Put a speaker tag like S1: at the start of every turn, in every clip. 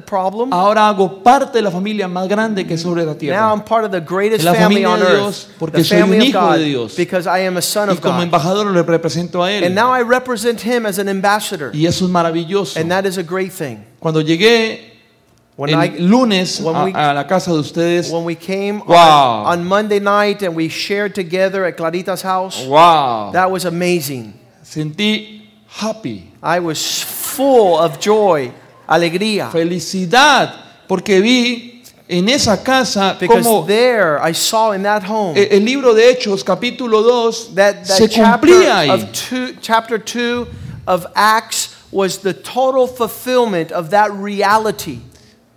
S1: Problem.
S2: Ahora hago parte de la familia más grande que sobre la
S1: Now. I'm part of the greatest
S2: La
S1: family on
S2: de
S1: earth,
S2: porque
S1: the
S2: soy un
S1: family of
S2: hijo de
S1: God,
S2: Dios.
S1: because I am a son
S2: Y
S1: of
S2: como
S1: God.
S2: embajador le represento a
S1: And now I represent him as an ambassador,
S2: Y eso es maravilloso.
S1: and that is a great thing.
S2: Cuando llegué
S1: When
S2: el
S1: I
S2: lunes
S1: when
S2: a, a la casa de ustedes,
S1: when we came
S2: Wow.
S1: on, on Monday night and we shared together at Clarita's house,
S2: wow,
S1: that was amazing.
S2: sentí happy,
S1: I was full of joy, alegría,
S2: felicidad, porque vi en esa casa
S1: because
S2: como
S1: there I saw in that home
S2: e- el libro de Hechos capítulo 2
S1: that,
S2: se
S1: that
S2: cumplía ahí.
S1: of two, chapter 2 of Acts was the total fulfillment of that reality.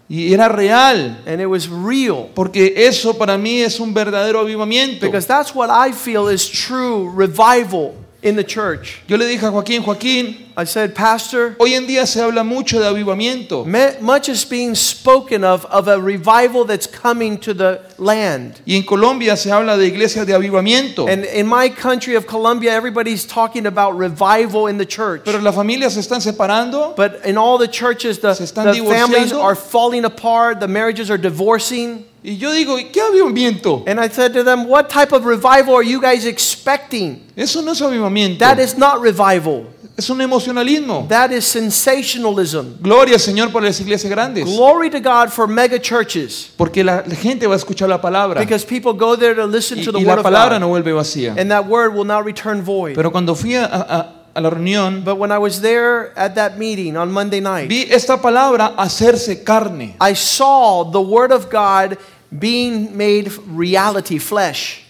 S2: Y era real,
S1: And it was real.
S2: porque eso para mí es un verdadero avivamiento.
S1: Because that's what I feel is true revival in the church.
S2: Yo le dije a Joaquín, Joaquín,
S1: I said, Pastor,
S2: hoy en día se habla mucho de avivamiento.
S1: much is being spoken of of a revival that's coming to the land.
S2: Y en Colombia se habla de iglesias de avivamiento.
S1: And in my country of Colombia, everybody's talking about revival in the church.
S2: Pero las familias se están separando.
S1: But in all the churches, the, the families are falling apart, the marriages are divorcing.
S2: Y yo digo, ¿qué avivamiento?
S1: And I said to them, What type of revival are you guys expecting?
S2: Eso no es avivamiento.
S1: That is not revival,
S2: Es un emocionalismo.
S1: that is sensationalism.
S2: Gloria al Señor por las iglesias grandes.
S1: Glory to God for mega churches
S2: Porque la, la gente va a escuchar la palabra.
S1: because people go there to listen
S2: Y,
S1: to the
S2: y
S1: word
S2: la
S1: of
S2: palabra
S1: God.
S2: no vuelve vacía.
S1: And that word will not return void.
S2: Pero cuando fui a, a- a la reunión,
S1: But when I was there at that meeting on Monday night,
S2: vi esta palabra hacerse carne.
S1: I saw the word of God being made reality, flesh.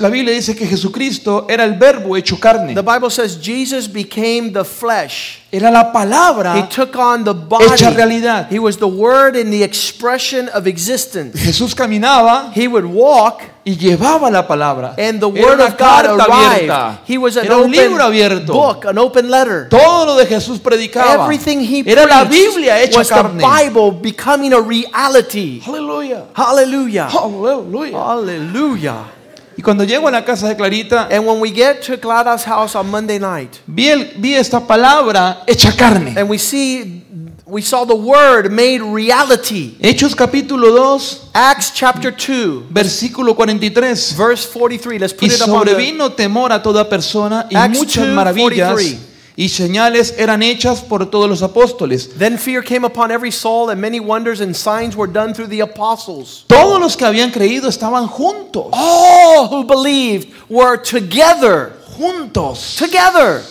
S2: La Biblia dice que Jesucristo era el verbo hecho carne.
S1: The Bible says Jesus became the flesh.
S2: Era la
S1: He
S2: palabra
S1: took on the body.
S2: hecha realidad.
S1: He was the word in the expression of existence.
S2: Jesús caminaba
S1: He would walk
S2: y llevaba la palabra.
S1: and the word of God arrived.
S2: abierta.
S1: He was an
S2: Era un libro abierto.
S1: book, an open letter.
S2: Todo lo de Jesús predicaba.
S1: Everything he
S2: Era la
S1: preached
S2: Biblia hecha
S1: was the
S2: carne.
S1: Bible becoming a reality.
S2: Aleluya.
S1: Hallelujah.
S2: Aleluya.
S1: Hallelujah.
S2: Y cuando llego a la casa de Clarita,
S1: And when we get to Clara's house on Monday night,
S2: vi, el- vi esta palabra hecha carne.
S1: and we see we saw the word made reality.
S2: Hechos capítulo 2,
S1: Acts chapter 2,
S2: versículo 43.
S1: verse 43. Let's
S2: Y
S1: put it up on the
S2: sobrevino temor a toda persona y
S1: Acts
S2: muchas
S1: 2,
S2: maravillas
S1: 43.
S2: Y señales eran hechas por todos los apóstoles.
S1: Then fear came upon every soul, and many wonders and signs were done through the apostles.
S2: Todos los que habían creído estaban juntos.
S1: All who believed were together.
S2: Juntos.
S1: Together.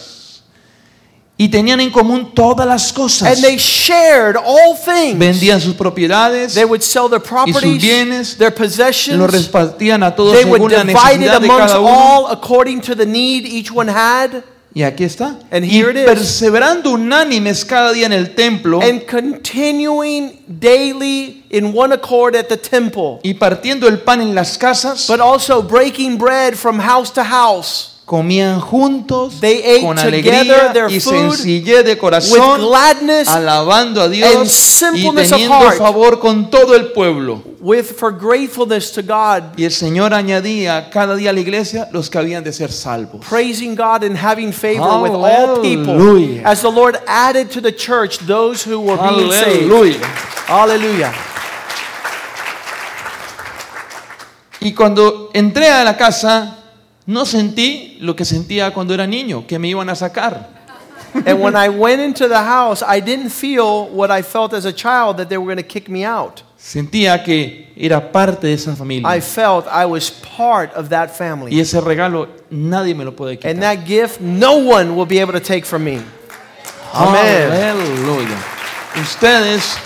S2: Y tenían en común todas las cosas.
S1: And they shared all things.
S2: Vendían sus propiedades,
S1: They would sell their properties,
S2: bienes,
S1: their
S2: los
S1: possessions.
S2: repartían a todos
S1: They would
S2: según la
S1: divide it
S2: necesidad de cada uno.
S1: all according to the need each one had.
S2: Y aquí está.
S1: And
S2: y
S1: here it is.
S2: perseverando unánimes cada día en el templo
S1: And continuing daily in one accord at the temple.
S2: y partiendo el pan en las casas,
S1: But also breaking bread from house to house.
S2: Comían juntos
S1: They ate
S2: con alegría
S1: their
S2: y sencillez de corazón,
S1: gladness,
S2: alabando a
S1: and
S2: Dios y teniendo
S1: heart.
S2: favor con todo el pueblo.
S1: with for gratefulness to God,
S2: Y el Señor añadía cada día a la iglesia los que habían de ser salvos.
S1: praising God and having favor with all people.
S2: Hallelujah.
S1: As the Lord added to the church those who were being saved.
S2: Aleluya.
S1: Hallelujah.
S2: Y cuando entré a la casa, no sentí lo que sentía cuando era niño, que me iban a sacar.
S1: And when I went into the house, I didn't feel what I felt as a child that they were going to kick me out.
S2: Sentía que era parte de esa familia.
S1: I felt I was part of that
S2: Y
S1: family.
S2: ese regalo nadie me lo puede quitar.
S1: And that gift, no one will be able to take from me. Amen.
S2: Aleluya. Ustedes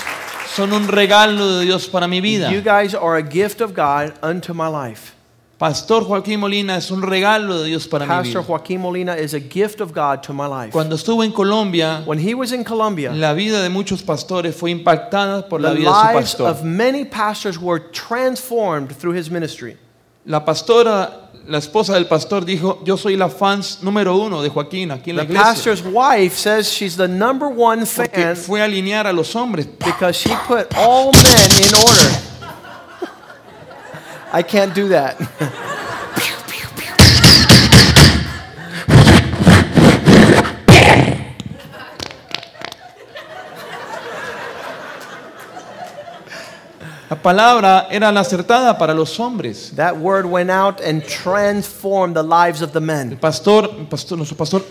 S2: son un regalo de Dios para mi vida.
S1: You guys are a gift of God unto my life.
S2: Pastor Joaquín Molina es un regalo de Dios para mi
S1: Pastor
S2: vida.
S1: Joaquin Molina is a gift of God to my life.
S2: Cuando estuve en Colombia,
S1: When he was in Colombia,
S2: la vida de muchos pastores fue impactada por la
S1: the
S2: vida de su
S1: lives
S2: pastor.
S1: of many pastors were transformed through his ministry.
S2: La pastora, la esposa del pastor dijo, yo soy la fans número uno de Joaquín aquí en la
S1: The
S2: iglesia.
S1: pastor's wife says she's the number one
S2: Porque
S1: fan
S2: fue a alinear a los hombres.
S1: because she put all men in order. I can't do that.
S2: La palabra era la acertada para los hombres.
S1: That word went out and transformed the lives of the
S2: El
S1: men.
S2: pastor, el pastor, nuestro pastor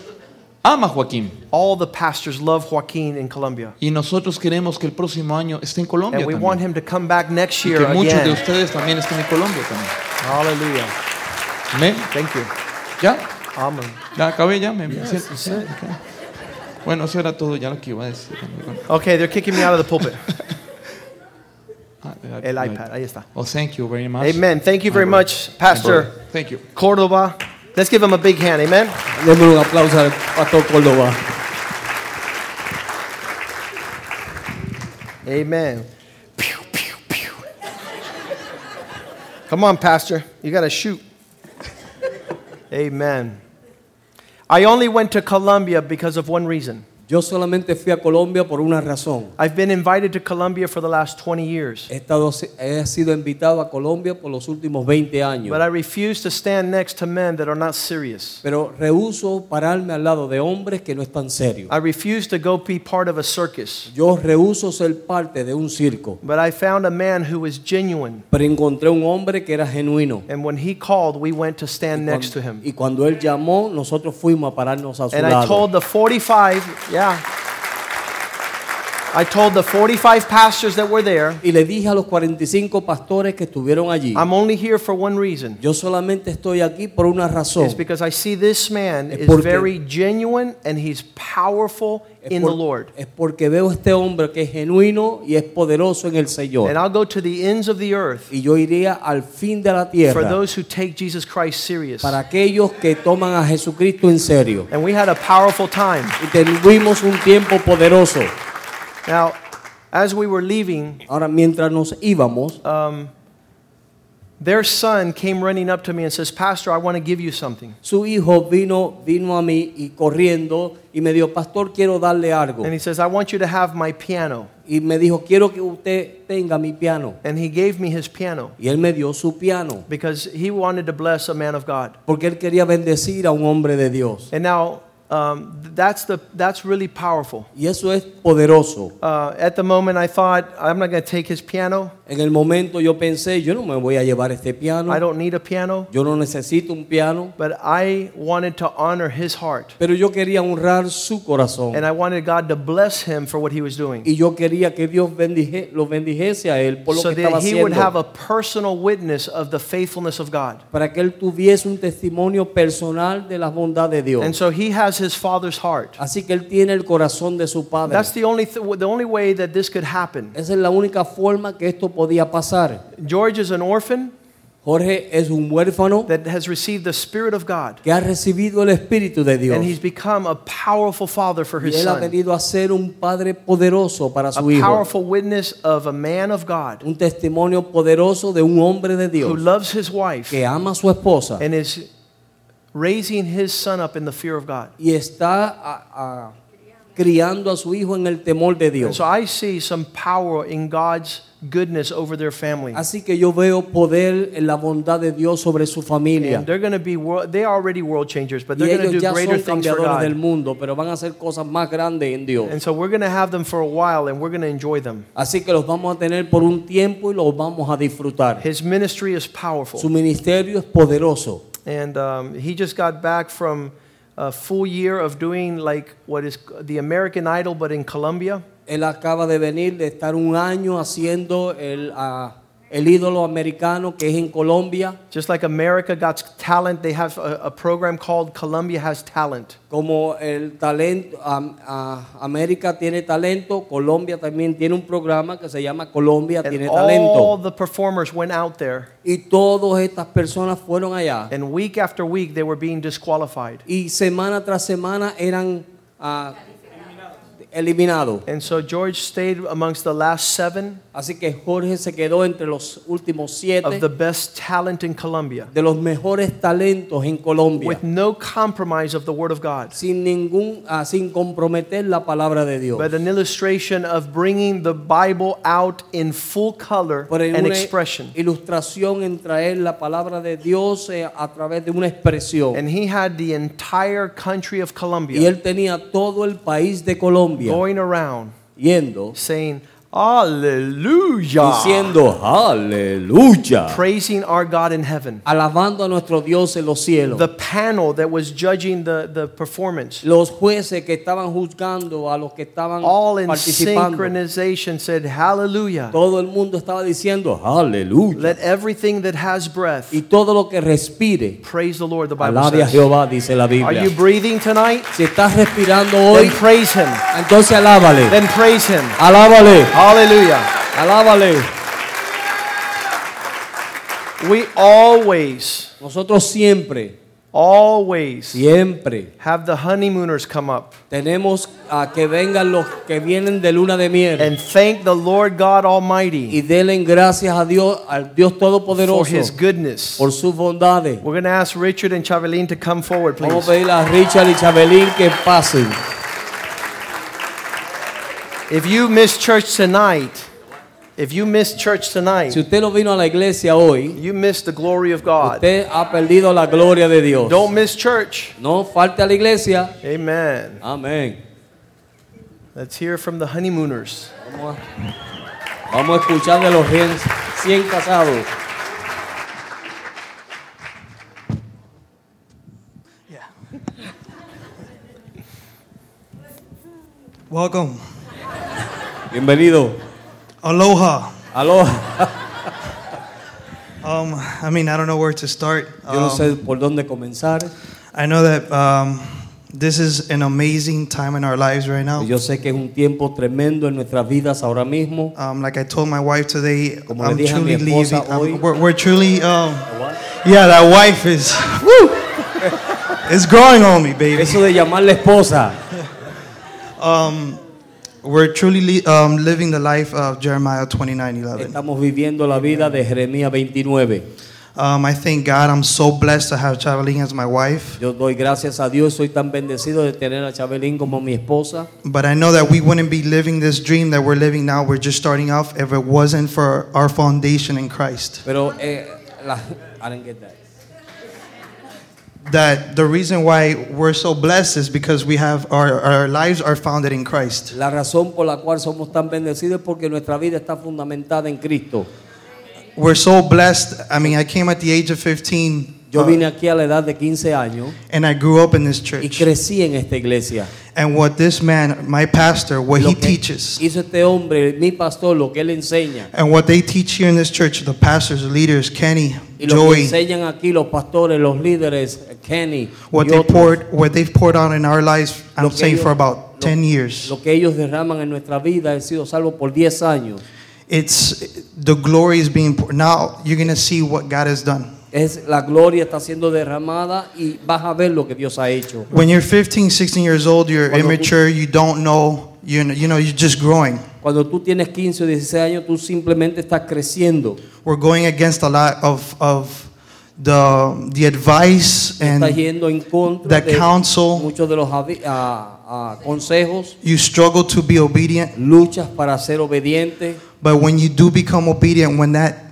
S2: ama a Joaquín.
S1: All the pastors love Joaquin in Colombia.
S2: Y nosotros queremos que el próximo año esté en Colombia
S1: And we want
S2: también.
S1: him to come back next
S2: Y
S1: year
S2: que muchos de
S1: again.
S2: ustedes también estén en Colombia también.
S1: Hallelujah.
S2: Amén.
S1: Thank you.
S2: ¿Ya?
S1: Amen.
S2: ¿Ya acabé ya? ¿Me, me
S1: Yes,
S2: siento?
S1: that's.
S2: Ok. Bueno, eso era todo ya lo que iba a decir.
S1: Okay, they're kicking me out of the pulpit.
S2: Ah,
S1: El iPad, ahí está.
S2: Oh, thank you very much.
S1: Amen. Thank you very much, Pastor
S2: Thank you.
S1: Cordova. Let's give him a big hand. Amen.
S3: Démosle un aplauso al Pastor Córdoba.
S1: Amen. Pew, pew, pew. Come on, Pastor. You got to shoot. Amen. I only went to Colombia because of one reason.
S3: Yo solamente fui a Colombia por una razón.
S1: I've been invited to Colombia for the last 20 years,
S3: He, estado, he sido invitado a Colombia por los últimos 20 años.
S1: but I refuse to stand next to men that are not serious.
S3: Pero rehuso pararme al lado de hombres que no están serios.
S1: I refuse to go be part of a circus.
S3: Yo rehuso ser parte de un circo.
S1: But I found a man who was genuine,
S3: Pero encontré un hombre que era genuino.
S1: and when he called, we went to stand
S3: Y
S1: next to
S3: cuando,
S1: him.
S3: y cuando él llamó, nosotros fuimos a pararnos a su
S1: And I
S3: lado.
S1: told the 45, yeah. Yeah. I told the 45 pastors that were there,
S3: y le dije a los 45 pastores que estuvieron allí,
S1: I'm only here for one reason.
S3: yo solamente estoy aquí por una razón.
S1: It's because I see this man
S3: Es
S1: is
S3: porque-
S1: very genuine and he's powerful
S3: Es
S1: in
S3: por-
S1: the Lord.
S3: es porque veo este hombre que es genuino y es poderoso en el Señor.
S1: And I'll go to the ends of the earth
S3: Y yo iría al fin de la
S1: for
S3: tierra
S1: those who take Jesus Christ serious.
S3: para aquellos que toman a Jesucristo en serio.
S1: And we had a powerful time.
S3: Y tuvimos un tiempo poderoso.
S1: Now, as we were leaving,
S3: Ahora, mientras nos íbamos,
S1: um, their son came running up to me and says, Pastor, I want to give you something.
S3: su hijo vino, vino a mí y corriendo y me dijo, pastor, quiero darle algo.
S1: And he says, I want you to have my piano.
S3: Y me dijo, quiero que usted tenga mi piano.
S1: And he gave me his piano
S3: Y él me dio su piano,
S1: because he wanted to bless a man of God.
S3: porque él quería bendecir a un hombre de Dios.
S1: And now, um, that's, the, that's really powerful.
S3: Y eso es poderoso.
S1: Uh, at the moment, I thought, I'm not going to take his piano.
S3: En el momento yo pensé, yo no me voy a llevar este piano,
S1: I don't need a piano.
S3: yo no necesito un piano,
S1: But I wanted to honor his heart.
S3: pero yo quería honrar su corazón.
S1: And I wanted God to bless him for what he was doing.
S3: Y yo quería que Dios bendije, lo bendijese a él por lo
S1: So
S3: que estaba
S1: that he would have a personal witness of the faithfulness of God.
S3: Para que él tuviese un testimonio personal de la bondad de Dios.
S1: And so he has his father's heart.
S3: Así que él tiene el corazón de su padre.
S1: That's the only, th- the only way that this could happen.
S3: Esa es la única forma que esto podía pasar.
S1: George is an orphan
S3: Jorge es un huérfano
S1: that has received the Spirit of God.
S3: que ha recibido el Espíritu de Dios.
S1: And he's become a powerful father for his Y
S3: él ha
S1: son.
S3: venido a ser un padre poderoso para
S1: A
S3: su hijo.
S1: powerful witness of a man of God
S3: Un testimonio poderoso de un hombre de
S1: who
S3: Dios
S1: loves his wife
S3: que ama a su esposa
S1: and is raising his son up in the fear of God.
S3: y está a- a- criando a su hijo en el temor de
S1: And
S3: Dios.
S1: so I see some power in God's goodness over their family.
S3: Así que yo veo poder en la bondad de Dios sobre su familia.
S1: And they're going to be world, they are already world changers, but they're going to do greater things for
S3: cambiadores del mundo, pero van a hacer cosas más grandes en Dios.
S1: And so we're going to have them for a while and we're going to enjoy them.
S3: Así que los vamos a tener por un tiempo y los vamos a disfrutar.
S1: His ministry is powerful.
S3: Su ministerio es poderoso.
S1: And um, he just got back from a full year of doing like what is the American Idol, but in Colombia.
S3: Él acaba de venir de estar un año haciendo el, ah, el ídolo americano que es en Colombia,
S1: Just like America got talent, they have a, a program called Colombia Has Talent.
S3: como el talento, am- a- América tiene talento, Colombia también tiene un programa que se llama Colombia
S1: And
S3: tiene
S1: all the performers went out there,
S3: Y todas estas personas fueron allá
S1: and week after week they were being disqualified.
S3: y semana tras semana eran ah, eliminados.
S1: And so George stayed amongst the last seven
S3: Así que Jorge se quedó entre los últimos siete
S1: of the best talent in Colombia
S3: de los mejores talentos en Colombia,
S1: with no compromise of the Word of God.
S3: sin ningún, ah, sin comprometer la palabra de Dios.
S1: But an illustration of bringing the Bible out in full color and expression.
S3: ilustración en traer la palabra de Dios eh, a través de una expresión.
S1: And he had the entire country of
S3: y
S1: Colombia
S3: él tenía todo el país de Colombia
S1: going around
S3: yendo
S1: saying, Hallelujah,
S3: diciendo aleluya,
S1: praising our God in heaven.
S3: alabando a nuestro Dios en los cielos.
S1: The panel that was judging the, the performance,
S3: los jueces que estaban juzgando a los que estaban
S1: all in
S3: participando,
S1: synchronization, said, Hallelujah.
S3: todo el mundo estaba diciendo aleluya.
S1: Let everything that has breath
S3: Y todo lo que respire,
S1: praise the Lord, the Bible
S3: alabe a
S1: says.
S3: Jehová, dice la
S1: Are
S3: Biblia.
S1: you breathing tonight?
S3: Si estás respirando hoy,
S1: Then praise Him.
S3: entonces alábale.
S1: Then praise Him.
S3: Alábale,
S1: Hallelujah.
S3: alábale.
S1: We always,
S3: Nosotros siempre,
S1: always
S3: siempre
S1: have the honeymooners come up
S3: tenemos a que vengan los que vienen de luna de miel
S1: and thank the Lord God Almighty
S3: y denle gracias a Dios, al Dios
S1: for
S3: Todopoderoso
S1: His goodness.
S3: por sus bondades.
S1: We're going to ask Richard and Chavelin to come forward,
S3: Vamos
S1: please.
S3: a pedir a Richard y Chabelín que pasen.
S1: If you miss church tonight, if you miss church tonight,
S3: Si usted no vino a la iglesia hoy,
S1: you miss the glory of God.
S3: usted ha perdido la gloria de Dios.
S1: Don't miss church.
S3: No falte a la iglesia.
S1: Amen.
S3: Amén.
S1: Let's hear from the honeymooners.
S3: Vamos a, vamos a escuchar de los 100, 100 casados.
S4: Welcome.
S3: Bienvenido.
S4: Aloha.
S3: Aloha.
S4: Um, I mean, I don't know where to start.
S3: Yo no
S4: Um,
S3: sé por dónde comenzar.
S4: I know that um, this is an amazing time in our lives right now.
S3: Yo sé que es un tiempo tremendo en nuestras vidas ahora mismo.
S4: Um, like I told my wife today,
S3: Como le
S4: I'm
S3: a mi
S4: truly
S3: esposa
S4: leaving. I'm-
S3: hoy.
S4: we're, we're truly, um, yeah, that wife is, woo, it's growing on me, baby.
S3: Eso de llamarle esposa.
S4: We're truly li- um, living the life of Jeremiah 29:11.
S3: Estamos viviendo la vida de Jeremías 29.
S4: Um, I thank God I'm so blessed to have Chavelin as my wife.
S3: Yo doy gracias a Dios, soy tan bendecido de tener a Chabelín como mi esposa.
S4: But I know that we wouldn't be living this dream that we're living now. We're just starting off if it wasn't for our foundation in Christ.
S3: Pero eh, la, I didn't get that.
S4: That the reason why we're so blessed is because we have our, our lives are founded in Christ.
S3: La razón por la cual somos tan bendecidos es porque nuestra vida está fundamentada en Cristo.
S4: We're so blessed. I mean, I came at the age of 15
S3: Yo vine aquí a la edad de 15 años
S4: and I grew up in this
S3: y
S4: church.
S3: crecí en esta iglesia.
S4: And what this man, my pastor, what
S3: Lo
S4: he
S3: que
S4: teaches
S3: hizo este hombre, mi pastor, lo que él enseña
S4: and what they teach here in this church, the pastors, the leaders, Kenny,
S3: y lo que
S4: Joey,
S3: enseñan aquí los pastores, los líderes, Kenny,
S4: what
S3: y
S4: they
S3: otros,
S4: poured, what they've poured out in our lives, I'm
S3: que
S4: saying
S3: ellos-
S4: for about 10 years.
S3: lo que ellos derraman en nuestra vida, he sido salvo por 10 años.
S4: It's the glory is being poured. Now you're gonna see what God has done.
S3: Es la gloria está siendo derramada y vas a ver lo que Dios ha hecho.
S4: When you're 15, 16 years old, you're
S3: Cuando tú-
S4: immature. You don't know. You know, you know, you're just growing.
S3: Cuando tú tienes 15 o 16 años, tú simplemente estás creciendo.
S4: We're going against a lot of of the the advice
S3: Estás
S4: and
S3: yendo en contra
S4: the
S3: de
S4: counsel.
S3: muchos de los ah, ah, consejos,
S4: You struggle to be obedient,
S3: luchas para ser obediente.
S4: but when you do become obedient, when that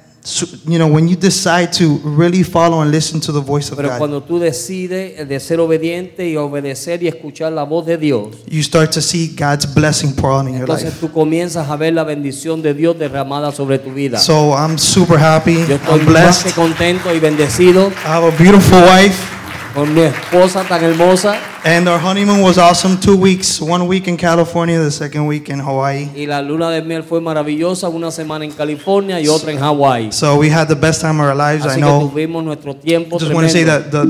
S4: you know, when you decide to really follow and listen to the voice of
S3: Pero
S4: God,
S3: cuando tú decides de ser obediente y obedecer y escuchar la voz de Dios,
S4: you start to see God's blessing pour out in your
S3: entonces
S4: life.
S3: tú comienzas a ver la bendición de Dios derramada sobre tu vida.
S4: So I'm super happy.
S3: Yo estoy
S4: I'm
S3: más que
S4: blessed.
S3: contento y bendecido
S4: I have a beautiful wife.
S3: con mi esposa tan hermosa.
S4: And our honeymoon was awesome. Two weeks, one week in California, the second week in Hawaii.
S3: Y la luna de miel fue maravillosa, una semana en California y otra en Hawaii.
S4: So we had the best time of our lives. I
S3: Así que
S4: know.
S3: tuvimos nuestro tiempo
S4: Just want to say that the,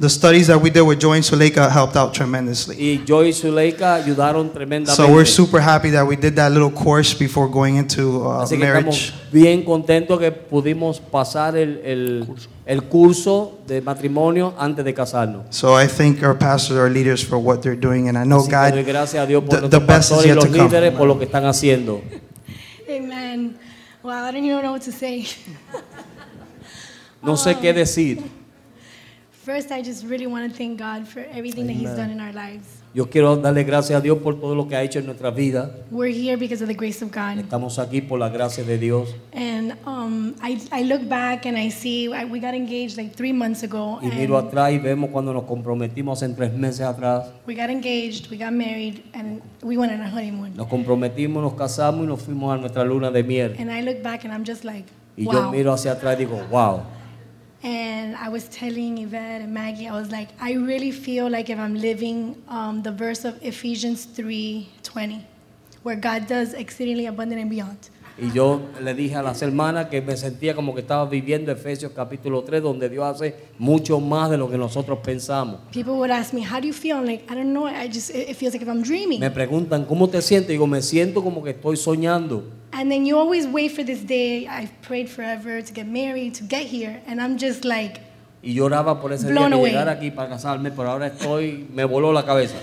S4: the studies that we did with Joy and Suleika helped out tremendously.
S3: Y Joy y Zuleika ayudaron tremendamente.
S4: So we're super happy that we did that little course before going into uh,
S3: Así que
S4: marriage.
S3: estamos bien contentos que pudimos pasar el, el, el curso de matrimonio antes de casarnos.
S4: So I thank our pastors, our leaders for what they're doing, and I know
S3: Así que doy
S4: God.
S3: gracias a Dios por
S4: the-
S3: nuestros
S4: the best is
S3: pastores y
S4: yet
S3: los
S4: to come.
S3: líderes por lo que están haciendo.
S5: Amen. Wow, I don't even know what to say.
S3: No sé qué um, decir.
S5: First, I just really want to thank God for everything that He's done in our lives.
S3: Yo quiero darle gracias a Dios por todo lo que ha hecho en nuestra vida.
S5: We're here because of the grace of God.
S3: Estamos aquí por la gracia de Dios.
S5: And um, I, I look back and I see I, we got engaged like three months ago.
S3: Y miro atrás y vemos cuando nos comprometimos en tres meses atrás.
S5: we got engaged, we got married, and we went on a honeymoon.
S3: Nos comprometimos, nos casamos y nos fuimos a nuestra luna de miel.
S5: And I look back and I'm just like,
S3: Y yo
S5: wow.
S3: miro hacia atrás y digo, wow.
S5: And I was telling Yvette and Maggie, I was like, I really feel like if I'm living um, the verse of Ephesians 3:20, where God does exceedingly abundant and beyond.
S3: Y yo le dije a las hermanas que me sentía como que estaba viviendo Efesios capítulo 3, donde Dios hace mucho más de lo que nosotros pensamos.
S5: People would ask me, "How do you feel?" I'm like, "I don't know. I just it feels like if I'm dreaming."
S3: Me preguntan, ¿cómo te sientes? Digo, me siento como que estoy soñando.
S5: And then you always wait for this day. I've prayed forever to get married, to get here, and I'm just like,
S3: Y lloraba por ese día de llegar aquí para casarme, pero ahora estoy, me voló la cabeza.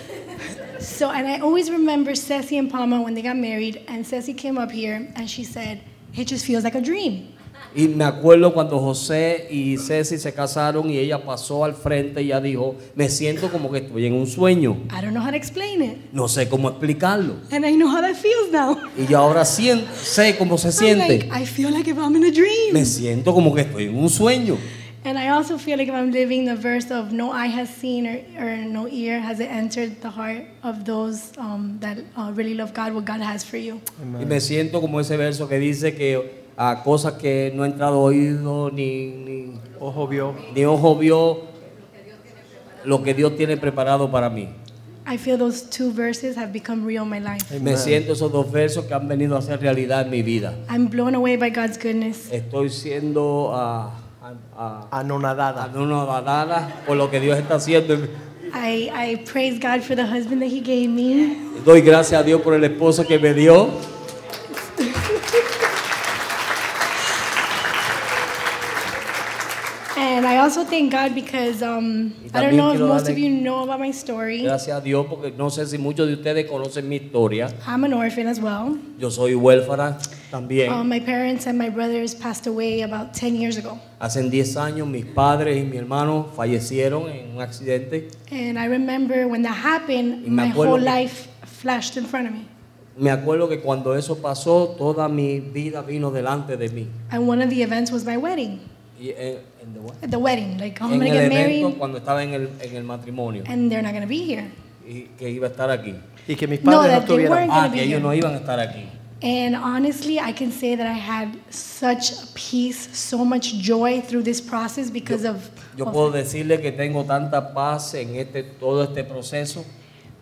S5: So. And I always remember Ceci and Palma when they got married, and Ceci came up here and she said, "It just feels like a dream."
S3: Y me acuerdo cuando José y Ceci se casaron y ella pasó al frente y ella dijo, me siento como que estoy en un sueño.
S5: I don't know how to explain it,
S3: No sé cómo explicarlo.
S5: and I know how that feels now.
S3: Y yo ahora sien- sé cómo se
S5: I'm
S3: siente.
S5: like, I feel like if I'm in a dream.
S3: Me siento como que estoy en un sueño.
S5: And I also feel like if I'm living the verse of no eye has seen or, or no ear has it entered the heart of those um, that uh, really love God, what God has for you.
S3: Y me siento como ese verso que dice que a cosas que no ha entrado oído ni, ni,
S1: Ojo vio.
S3: ni ojo vio lo que Dios tiene preparado para mí.
S5: I feel those two verses have become real in my life.
S3: Me siento esos dos versos que han venido a ser realidad en mi vida.
S5: I'm blown away by God's goodness.
S3: Estoy siendo ah, ah,
S1: Anonadada.
S3: anonadada por lo que Dios está haciendo.
S5: I, I praise God for the husband that He gave me.
S3: Doy gracias a Dios por el esposo que me dio.
S5: And I also thank God because um, I don't know if most of you know about my story.
S3: Gracias a Dios porque no sé si muchos de ustedes conocen mi historia.
S5: I'm an orphan as well.
S3: Yo soy huérfana también.
S5: Um, my parents and my brothers passed away about 10 years ago.
S3: Hace 10 años mis padres y mi hermano fallecieron en un accidente.
S5: And I remember when that happened, my whole
S3: que-
S5: life flashed in front of me.
S3: Me acuerdo que cuando eso pasó, toda mi vida vino delante de mí.
S5: And one of the events was my wedding.
S3: Y en, en the what?
S5: The wedding, like I'm
S3: En
S5: gonna
S3: el
S5: get
S3: evento,
S5: married,
S3: cuando estaba en el, en el matrimonio.
S5: and they're not gonna be here.
S3: Y que iba a estar aquí.
S1: Y que mis
S5: No,
S1: padres no,
S5: that they
S1: estuvieran.
S5: weren't
S3: Ah,
S5: gonna
S3: que
S5: be
S3: ellos
S5: here.
S3: no iban a estar aquí.
S5: And honestly, I can say that I had such peace, so much joy through this process because of,
S3: Yo
S5: of-
S3: puedo decirle que tengo tanta paz en este, todo este proceso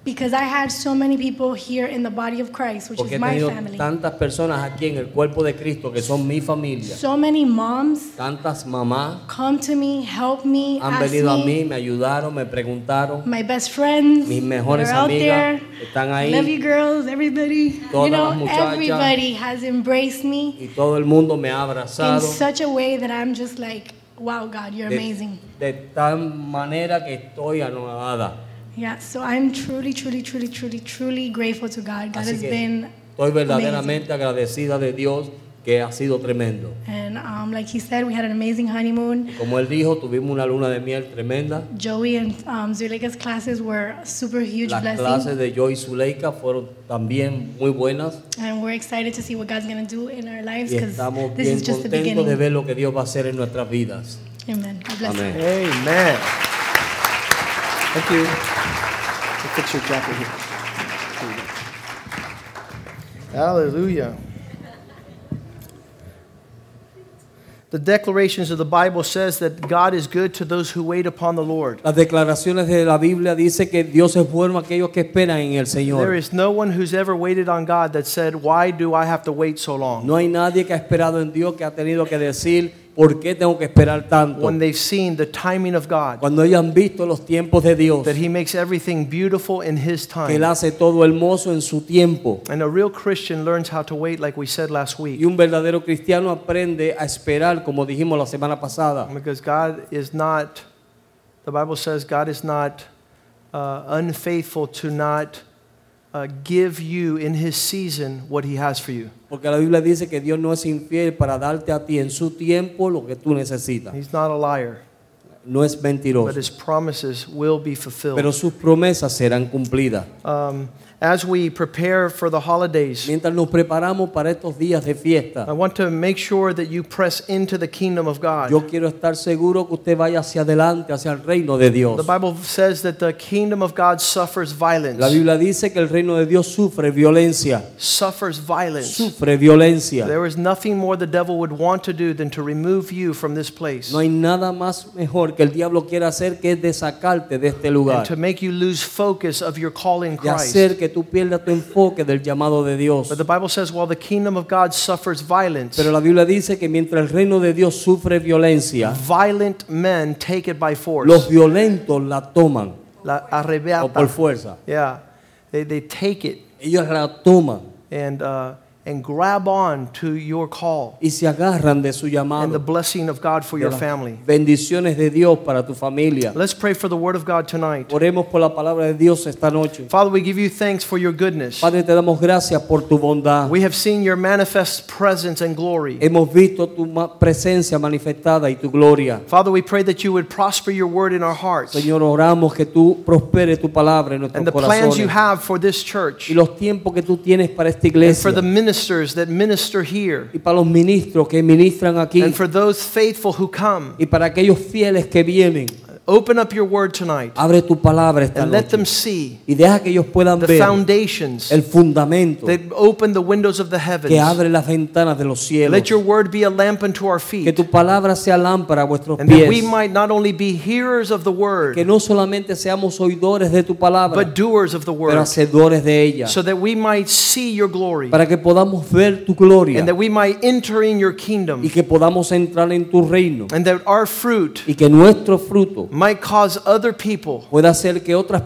S5: because I had so many people here in the body of Christ, which
S3: porque he
S5: is my
S3: tenido
S5: family.
S3: tantas personas aquí en el cuerpo de Cristo que son mi familia.
S5: So many moms
S3: Tantas mamás
S5: come to me, help me,
S3: han
S5: ask
S3: venido a mí, me ayudaron, me preguntaron.
S5: My best friends,
S3: Mis mejores
S5: that are out
S3: amigas
S5: there.
S3: están
S5: love you
S3: ahí
S5: girls, everybody.
S3: Todas
S5: you know,
S3: las muchachas.
S5: everybody has embraced me
S3: y todo el mundo me ha
S5: in
S3: abrazado
S5: such a way that I'm just like, wow, God, you're
S3: de,
S5: amazing.
S3: de tal manera que estoy anonadada.
S5: Yeah, so I'm truly, truly, truly, truly, truly grateful to God. God
S3: Así
S5: has
S3: que
S5: been
S3: estoy
S5: amazing.
S3: verdaderamente agradecida de Dios que ha sido tremendo.
S5: And um, like he said, we had an amazing honeymoon.
S3: Como él dijo, tuvimos una luna de miel tremenda.
S5: Joey and um, Zuleika's classes were a super huge
S3: Las
S5: blessing.
S3: clases de Joy Zuleika fueron también muy buenas
S5: And we're excited to see what God's going to do in our lives because this is just the beginning.
S3: Estamos bien contentos de
S5: beginning.
S3: ver lo que Dios va a hacer en nuestras vidas.
S5: Amen. God bless you.
S3: Amén.
S1: Amen. Thank you. We'll fix your jacket here. Here you go. Hallelujah. The declarations of the Bible says that God is good to those who wait upon the Lord.
S3: Las declaraciones de la Biblia dice que Dios es bueno a aquellos que esperan en el Señor.
S1: There is no one who's ever waited on God that said, Why do I have to wait so long?
S3: No hay nadie que ha esperado en Dios que ha tenido que decir por qué tengo que esperar tanto.
S1: When they've seen the timing of God,
S3: Cuando ellos han visto los tiempos de Dios,
S1: that He makes everything beautiful in His
S3: que Él
S1: time.
S3: hace todo hermoso en su tiempo.
S1: And a real Christian learns how to wait, like we said last week.
S3: Y un verdadero cristiano aprende a esperar, como dijimos la semana pasada.
S1: Because God is not, the Bible says God is not uh, unfaithful to not uh, give you in His season what He has for you.
S3: Porque la Biblia dice que Dios no es infiel para darte a ti en su tiempo lo que tú necesitas.
S1: He's not a liar,
S3: No es
S1: but
S3: mentiroso.
S1: His promises will be fulfilled.
S3: Pero sus promesas serán cumplidas.
S1: Um, as we prepare for the holidays,
S3: Mientras nos preparamos para estos días de fiesta, I
S1: want to make sure that you press into the kingdom of God.
S3: yo quiero estar seguro que usted vaya hacia adelante, hacia el reino de Dios.
S1: The Bible says that the kingdom of God suffers violence.
S3: La Biblia dice que el reino de Dios sufre violencia.
S1: Suffers violence.
S3: Sufre violencia.
S1: There is nothing more the devil would want to do than to remove you from this place
S3: No hay nada más mejor que el diablo quiera hacer que es de sacarte de este
S1: and
S3: lugar.
S1: to make you lose focus of your call in
S3: De
S1: Christ.
S3: hacer que tú pierdas tu enfoque del llamado de Dios.
S1: But the Bible says, while the kingdom of God suffers violence,
S3: Pero la Biblia dice que mientras el reino de Dios sufre violencia,
S1: violent men take it by force.
S3: los violentos la toman
S1: La
S3: o
S1: arrebiata.
S3: por fuerza.
S1: Yeah, they, they take it
S3: Ellos la toman
S1: and, uh, and grab on to your call
S3: y se agarran de su
S1: and the blessing of God for your family.
S3: bendiciones de Dios para tu familia.
S1: Let's pray for the word of God tonight.
S3: Oremos por la palabra de Dios esta noche.
S1: Father, we give you thanks for your goodness.
S3: Padre, te damos gracias por tu bondad.
S1: We have seen your manifest presence and glory.
S3: Hemos visto tu presencia manifestada y tu gloria.
S1: Father, we pray that you would prosper your word in our hearts
S3: Señor, oramos que tú prospere tu palabra en nuestros
S1: and the plans you have for this church
S3: Y los tiempos que tú tienes para esta
S1: and for
S3: iglesia.
S1: the ministers that minister here
S3: Y para los ministros que ministran aquí.
S1: and for those faithful who come.
S3: Y para aquellos fieles que vienen.
S1: Open up your word tonight
S3: Abre tu palabra esta
S1: and let them see
S3: Y deja que ellos puedan
S1: the
S3: ver
S1: foundations
S3: el fundamento
S1: that open the windows of the
S3: que
S1: heavens.
S3: abre las ventanas de los cielos.
S1: Let your word be a lamp unto our
S3: Que
S1: feet
S3: tu palabra sea lámpara a vuestros
S1: and that we might not only be hearers of the
S3: Que
S1: word
S3: no solamente seamos oidores de tu palabra,
S1: but doers of the
S3: pero
S1: word
S3: hacedores de ella.
S1: so that we might see your glory
S3: Para que podamos ver tu gloria
S1: and that we might enter in your kingdom
S3: y que podamos entrar en tu reino.
S1: and that our fruit
S3: Y que nuestro fruto
S1: might cause other people
S3: pueda hacer que otras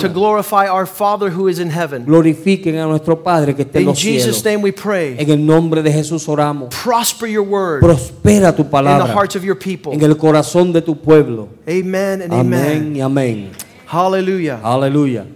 S1: to glorify our Father who is in heaven.
S3: glorifiquen a nuestro Padre que está en
S1: In
S3: los
S1: Jesus'
S3: cielos.
S1: name we pray.
S3: En el nombre de Jesús oramos.
S1: Prosper your word
S3: Prospera tu
S1: in the
S3: palabra
S1: hearts of your people.
S3: en el corazón de tu pueblo.
S1: Amen and
S3: Amén
S1: amen.
S3: y amén.
S1: Hallelujah.
S3: Aleluya.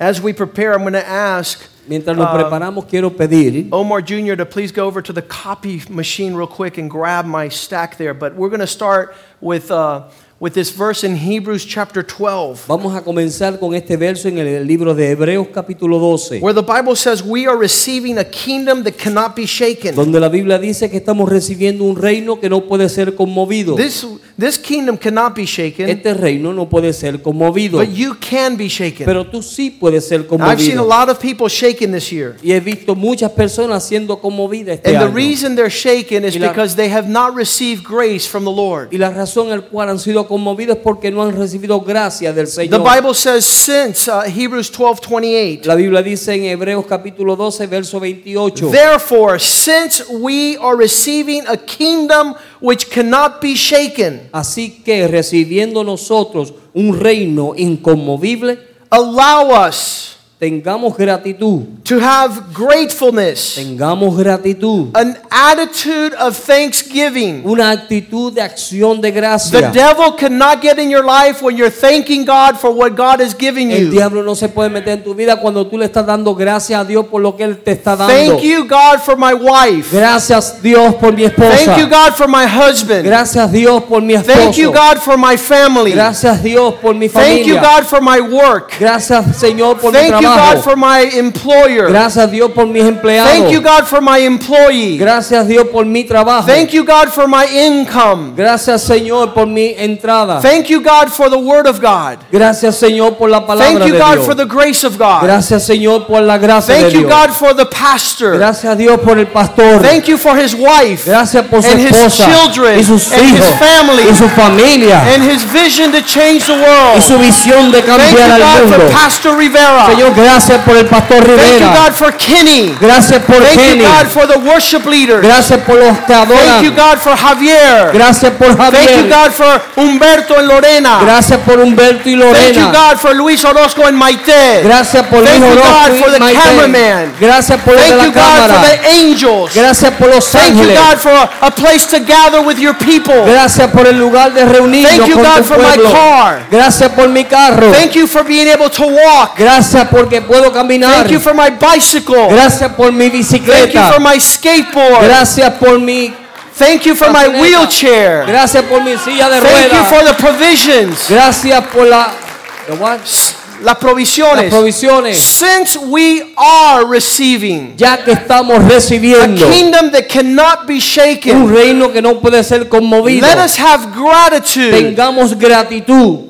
S1: As we prepare, I'm going to ask
S3: Mientras nos
S1: um,
S3: preparamos, quiero pedir
S1: Omar Jr. to please go over to the copy machine real quick and grab my stack there. But we're going to start with, uh, with this verse in Hebrews chapter 12,
S3: Vamos a comenzar con este verso en el libro de Hebreos capítulo 12,
S1: where the Bible says we are receiving a kingdom that cannot be shaken.
S3: donde la Biblia dice que estamos recibiendo un reino que no puede ser conmovido.
S1: This, this kingdom cannot be shaken,
S3: Este reino no puede ser conmovido,
S1: but you can be shaken.
S3: pero tú sí puedes ser conmovido.
S1: I've seen a lot of people shaken this year.
S3: Y he visto muchas personas siendo conmovidas este
S1: And the reason they're shaken is
S3: la-
S1: because they have not received grace from the Lord.
S3: Y la razón en la cual han sido conmovidos es porque no han recibido gracia del
S1: The
S3: Señor.
S1: Bible says since uh, Hebrews 12 28.
S3: La Biblia dice en Hebreos capítulo 12, verso 28.
S1: Therefore, since we are receiving a kingdom which cannot be shaken,
S3: Así que recibiendo nosotros un reino inconmovible,
S1: allow us
S3: tengamos gratitud,
S1: to have gratefulness,
S3: tengamos gratitud,
S1: an attitude of thanksgiving.
S3: una actitud de acción de gracia.
S1: The devil cannot get in your life when you're thanking God for what God has given
S3: El diablo no se puede meter en tu vida cuando tú le estás dando gracias a Dios por lo que Él te está dando.
S1: Thank you, God, for my wife.
S3: Gracias Dios por mi esposa.
S1: Thank you, God, for my husband.
S3: Gracias Dios por mi esposo.
S1: Thank you, God, for my family.
S3: Gracias Dios por mi familia.
S1: Thank you. God, for my work.
S3: Gracias Señor por
S1: Thank you,
S3: trabajo.
S1: God, for my employer.
S3: Gracias Dios por mis empleados.
S1: Thank you, God, for my employee.
S3: Gracias Dios por mi trabajo.
S1: Thank you, God, for my income.
S3: Gracias Señor por mi entrada.
S1: Thank you, God, for the word of God.
S3: Gracias Señor por la palabra
S1: Thank you,
S3: de
S1: God,
S3: Dios.
S1: for the grace of God.
S3: Gracias Señor por la gracia
S1: Thank
S3: de
S1: you,
S3: Dios.
S1: God, for the pastor.
S3: Gracias Dios por el pastor.
S1: Thank you for his wife
S3: Gracias por su
S1: and his children
S3: y sus
S1: and his family
S3: y su familia
S1: and his vision to change the
S3: y
S1: world.
S3: su visión de
S1: Thank you,
S3: cambiar al
S1: God, for. Pastor Rivera.
S3: Señor, gracias por el pastor
S1: Thank you,
S3: Rivera.
S1: God, for Kenny.
S3: Gracias por
S1: Thank
S3: Kenny.
S1: you, God, for the worship leaders.
S3: Gracias por los que
S1: Thank you,
S3: adoran.
S1: God, for Javier.
S3: Gracias por
S1: Thank you,
S3: Javier.
S1: God, for Humberto and Lorena.
S3: Gracias por Humberto y
S1: Thank you,
S3: Lorena.
S1: God, for Luis Orozco and Maite.
S3: Gracias por
S1: Thank
S3: Luis
S1: you, God,
S3: Orozco
S1: for
S3: y
S1: the
S3: Maite.
S1: cameraman.
S3: Gracias por
S1: Thank you, God, for
S3: cámara.
S1: the angels.
S3: Gracias por los
S1: Thank you,
S3: ángeles.
S1: God, for a, a place to gather with your people.
S3: Gracias por el lugar de reunirnos
S1: Thank you,
S3: con
S1: God,
S3: tu
S1: for my
S3: pueblo.
S1: car.
S3: Gracias por mi carro.
S1: Thank you for being able to walk.
S3: Gracias porque puedo caminar.
S1: Thank you for my bicycle.
S3: Gracias por mi
S1: Thank you
S3: bicicleta.
S1: for my skateboard.
S3: Gracias por mi
S1: Thank you for my wheelchair.
S3: Gracias por mi silla de
S1: Thank you for
S3: ruedas.
S1: the provisions.
S3: Gracias por la, the what?
S1: Las
S3: las
S1: provisiones.
S3: provisiones.
S1: Since we are receiving
S3: Ya que estamos
S1: a
S3: recibiendo
S1: kingdom that cannot be
S3: un
S1: shaken,
S3: reino que no puede ser conmovido,
S1: let us have gratitude
S3: tengamos gratitud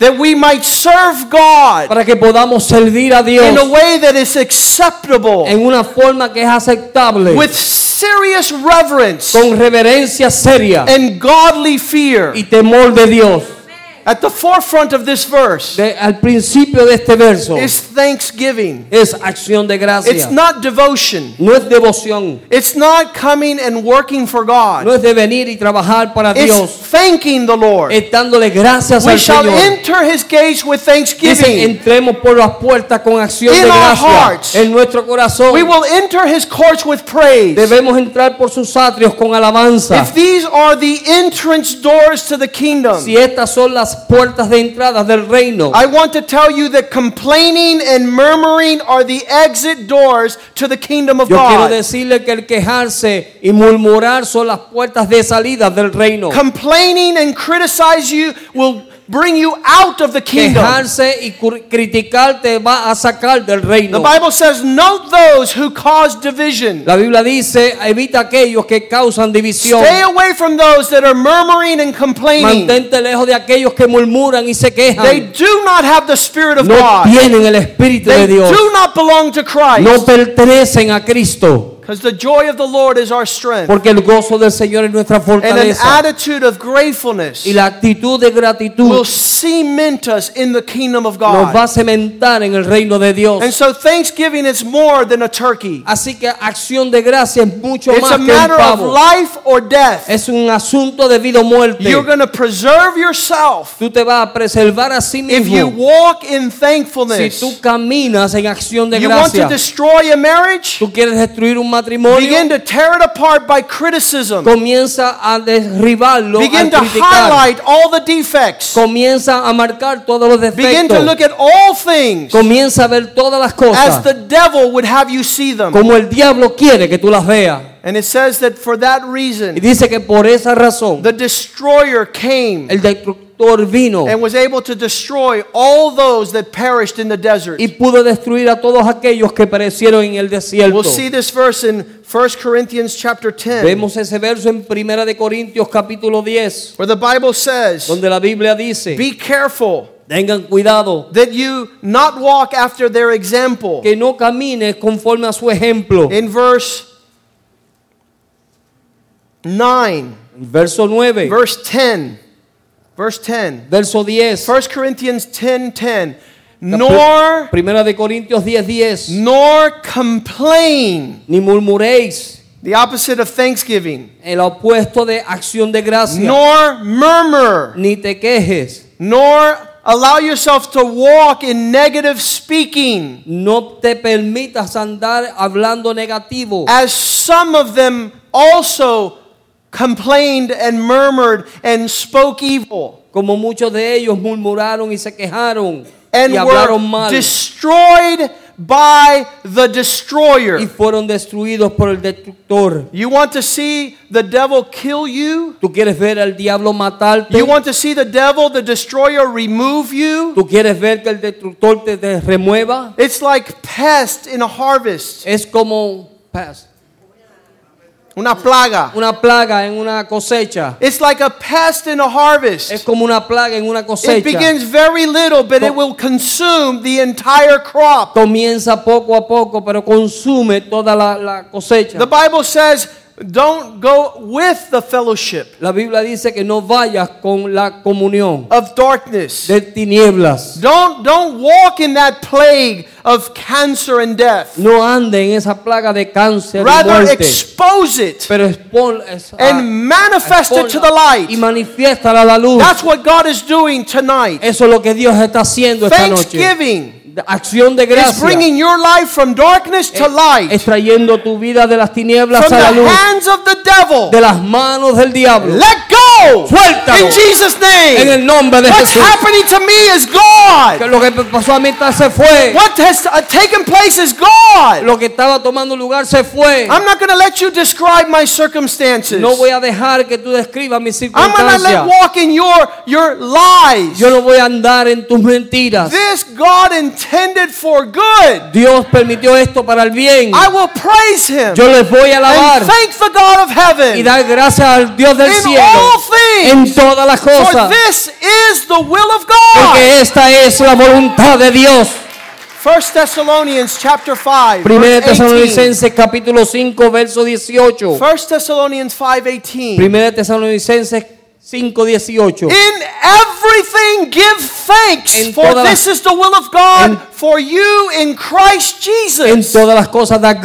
S1: that we might serve God
S3: para que podamos servir a Dios
S1: in a way that is acceptable
S3: en una forma que es aceptable,
S1: with serious reverence
S3: con reverencia seria
S1: and godly fear.
S3: y temor de Dios.
S1: At the forefront of this verse
S3: De- al principio de este verso
S1: is thanksgiving.
S3: es acción de gracia.
S1: It's not devotion.
S3: No es devoción,
S1: It's not coming and working for
S3: no
S1: God.
S3: es de venir y trabajar para
S1: It's
S3: Dios,
S1: thanking the Lord.
S3: es dándole gracias
S1: We
S3: al
S1: shall
S3: Señor.
S1: enter his gates with
S3: Dice,
S1: thanksgiving.
S3: entremos por las puertas con acción
S1: In
S3: de
S1: our
S3: gracia
S1: hearts.
S3: en nuestro corazón.
S1: We will enter his courts with praise.
S3: Debemos entrar por sus atrios con alabanza.
S1: If these are the entrance doors to the kingdom,
S3: Si estas son las puertas de entrada del reino,
S1: I want to tell you that complaining and murmuring are the exit doors to the kingdom of
S3: yo quiero
S1: God.
S3: decirle que el quejarse y murmurar son las puertas de salida del reino.
S1: Complaining and criticize you will bring you out of the kingdom.
S3: Quejarse y criticar te va a sacar del
S1: The
S3: reino.
S1: Bible says, Note those who cause division.
S3: La Biblia dice, evita aquellos que causan división.
S1: Stay away from those that are murmuring and complaining.
S3: Mantente lejos de aquellos que murmuran y se
S1: They
S3: quejan.
S1: do not have the Spirit of
S3: No
S1: God.
S3: tienen el Espíritu
S1: They
S3: de Dios.
S1: do not belong to
S3: No
S1: Christ.
S3: pertenecen a Cristo.
S1: Because the joy of the Lord is our strength.
S3: Porque el gozo del Señor es nuestra
S1: And an attitude of gratefulness
S3: Y la actitud de
S1: will cement us in the kingdom of
S3: nos va
S1: God.
S3: a cementar en el reino de Dios.
S1: And so Thanksgiving is more than a turkey.
S3: Así que acción de gracia es mucho
S1: It's
S3: más
S1: a
S3: que un
S1: matter of life or death.
S3: Es un asunto de vida o muerte.
S1: You're going to preserve yourself
S3: Tú te vas a preservar a sí
S1: if you walk in
S3: si
S1: thankfulness.
S3: tú caminas en acción de
S1: You want to destroy a marriage?
S3: Tú quieres destruir un matrimonio,
S1: Begin to tear it apart by criticism.
S3: comienza a derribarlo,
S1: Begin to
S3: criticar.
S1: highlight all the defects.
S3: Comienza a marcar todos los defectos.
S1: Begin to look at all things
S3: Comienza a ver todas las cosas.
S1: as the devil would have you see them.
S3: como el diablo quiere que tú las veas.
S1: And it says that for that reason, Y
S3: dice que por esa razón
S1: the destroyer came
S3: el destructor vino
S1: and was able to destroy all those that perished in the desert.
S3: y pudo destruir a todos aquellos que perecieron en el desierto.
S1: We'll see this verse in 1 Corinthians chapter 10,
S3: Vemos ese verso en Primera de Corintios capítulo 10,
S1: where the Bible says,
S3: donde la Biblia dice,
S1: Be careful
S3: tengan cuidado
S1: that you not walk after their example.
S3: que no camines conforme a su ejemplo.
S1: In verse 9,
S3: Verso 9,
S1: verse 10, verse 10,
S3: verso 10,
S1: 1 Corinthians 10 10, nor,
S3: Primera de Corintios 10, 10,
S1: nor complain,
S3: ni murmuréis,
S1: the opposite of thanksgiving,
S3: el opuesto de acción de gracia,
S1: nor murmur,
S3: ni te quejes,
S1: nor allow yourself to walk in negative speaking,
S3: no te permitas andar hablando negativo,
S1: as some of them also complained and murmured and spoke evil,
S3: como muchos de ellos murmuraron y se quejaron
S1: and
S3: y hablaron
S1: were
S3: mal
S1: destroyed by the destroyer.
S3: y fueron destruidos por el destructor.
S1: You want to see the devil kill you?
S3: ¿Tú quieres ver al diablo matarte?
S1: You want to see the devil, the destroyer, remove you?
S3: ¿Tú quieres ver que el destructor te, te remueva?
S1: It's like pest in a harvest,
S3: Es como pest,
S1: una plaga.
S3: una plaga en una cosecha.
S1: It's like a pest in a harvest.
S3: Es como una plaga en una
S1: It begins very little, but it will consume the entire crop.
S3: Comienza poco a poco, pero consume toda la, la cosecha.
S1: The Bible says, don't go with the fellowship
S3: La Biblia dice que no vayas con la comunión
S1: of darkness.
S3: de tinieblas.
S1: Don't, don't walk in that plague of cancer and death.
S3: No ande en esa plaga de cáncer y
S1: Rather,
S3: muerte.
S1: expose it
S3: Pero expon, es-
S1: and manifest it to the
S3: exponla y
S1: light.
S3: la luz.
S1: That's what God is doing tonight.
S3: Eso es lo que Dios está haciendo esta noche.
S1: Thanksgiving
S3: Acción de gracia.
S1: bringing your life from darkness to light,
S3: Extrayendo tu vida de las tinieblas
S1: from
S3: a la
S1: the
S3: luz.
S1: hands of the devil.
S3: De las manos del diablo.
S1: Let go
S3: Suéltalo.
S1: in Jesus'
S3: En
S1: name.
S3: el nombre de
S1: What's
S3: Jesús.
S1: happening to me is
S3: Que
S1: God.
S3: lo que pasó a mí se fue.
S1: What has uh, taken place is God.
S3: Lo que estaba tomando lugar se fue.
S1: I'm not going to let you describe my circumstances.
S3: No voy a dejar que tú describas mis
S1: I'm going to let
S3: circunstancias.
S1: walk in your your lies.
S3: Yo no voy a andar en tus mentiras.
S1: This God intended for good.
S3: Dios permitió esto para el bien.
S1: I will praise Him
S3: Yo les voy a alabar
S1: and thank the God of
S3: y
S1: heaven
S3: dar gracias al Dios del
S1: in
S3: cielo
S1: all
S3: en todas las
S1: For
S3: cosas.
S1: this is the will of God.
S3: Porque esta es la voluntad de Dios.
S1: 1 Thessalonians chapter 5.
S3: Primera
S1: verse 18.
S3: Tesalonicenses capítulo 5 verso 18.
S1: 1 Thessalonians 5:18.
S3: Primera Tesalonicenses 5 18.
S1: In everything give thanks, for this is the will of God
S3: en-
S1: for you in Christ
S3: En
S1: Jesus.
S3: todas las cosas da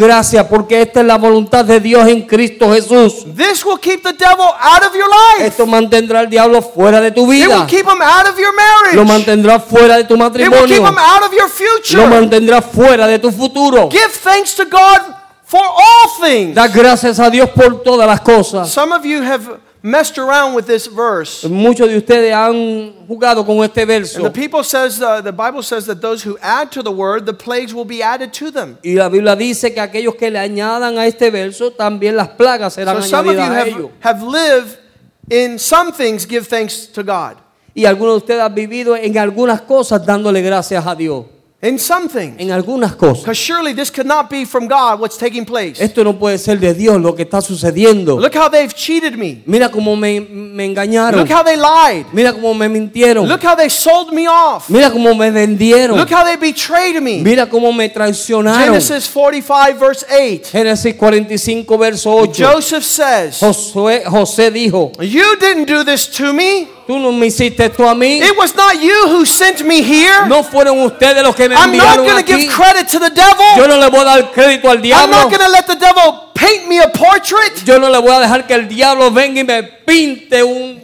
S3: porque esta es la voluntad de Dios en Cristo Jesús.
S1: This will keep the devil out of your life.
S3: Esto mantendrá al diablo fuera de tu
S1: It will
S3: vida.
S1: keep him out of your
S3: Lo
S1: marriage.
S3: mantendrá fuera de tu
S1: It will keep
S3: matrimonio.
S1: him out of your
S3: Lo
S1: future.
S3: mantendrá fuera de tu futuro.
S1: Give thanks to God for all things.
S3: Da gracias a Dios por todas las cosas.
S1: Some of you have messed around with this verse.
S3: Muchos de ustedes han jugado con este verso.
S1: And the people says uh, the Bible says that those who add to the word, the plagues will be added to them.
S3: Y la Biblia dice que aquellos que le añadan a este verso, también las plagas serán
S1: So some of you
S3: añadidas
S1: have, have lived in some things, give thanks to God.
S3: Y algunos de ustedes han vivido en algunas cosas dándole gracias a Dios.
S1: In some things.
S3: En algunas cosas.
S1: Because surely this could not be from God what's taking place.
S3: Esto no puede ser de Dios lo que está sucediendo.
S1: Look how they've cheated me.
S3: Mira cómo me, me engañaron.
S1: Look how they lied.
S3: Mira cómo me mintieron.
S1: Look how they sold me off.
S3: Mira cómo me vendieron.
S1: Look how they betrayed me.
S3: Mira cómo me traicionaron.
S1: Genesis 45, verse 8.
S3: Génesis 45, verso 8.
S1: Joseph says,
S3: Josué, José dijo,
S1: You didn't do this to me.
S3: Tú no me hiciste a mí.
S1: It was not you who sent me here.
S3: No fueron ustedes los que me
S1: I'm not
S3: enviaron
S1: going to
S3: aquí.
S1: give credit to the
S3: Yo
S1: devil.
S3: no le voy a dar crédito al
S1: I'm
S3: diablo.
S1: not going to let the devil paint me a portrait.
S3: Yo no le voy a dejar que el diablo venga y me pinte un,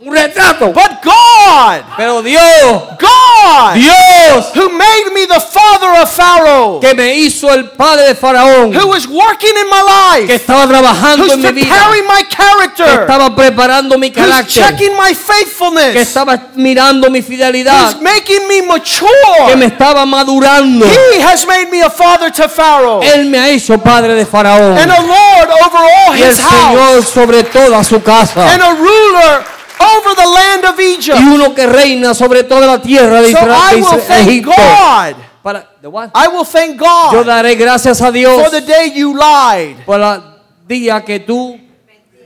S3: un retrato.
S1: But God,
S3: Pero Dios,
S1: God,
S3: Dios,
S1: who made me the father of Pharaoh,
S3: que me hizo el padre de Faraón,
S1: who was working in my
S3: que
S1: life,
S3: estaba trabajando
S1: who's
S3: en mi vida,
S1: preparing my
S3: que
S1: character,
S3: estaba preparando mi
S1: who's
S3: carácter,
S1: checking my
S3: que
S1: faithfulness,
S3: estaba mirando mi
S1: who's
S3: fidelidad,
S1: making me
S3: que
S1: mature.
S3: me estaba madurando.
S1: He has made me a father to Pharaoh.
S3: Él me ha hecho padre de Faraón.
S1: And a lord over all
S3: y el
S1: his house.
S3: Señor sobre toda su casa.
S1: And a ruler over the land of Egypt.
S3: y uno que reina sobre toda la tierra de
S1: So
S3: Isra-
S1: I will thank. God.
S3: Para, ¿de what?
S1: I will thank
S3: Yo
S1: God
S3: daré gracias a Dios
S1: for the day you lied,
S3: por el día que tú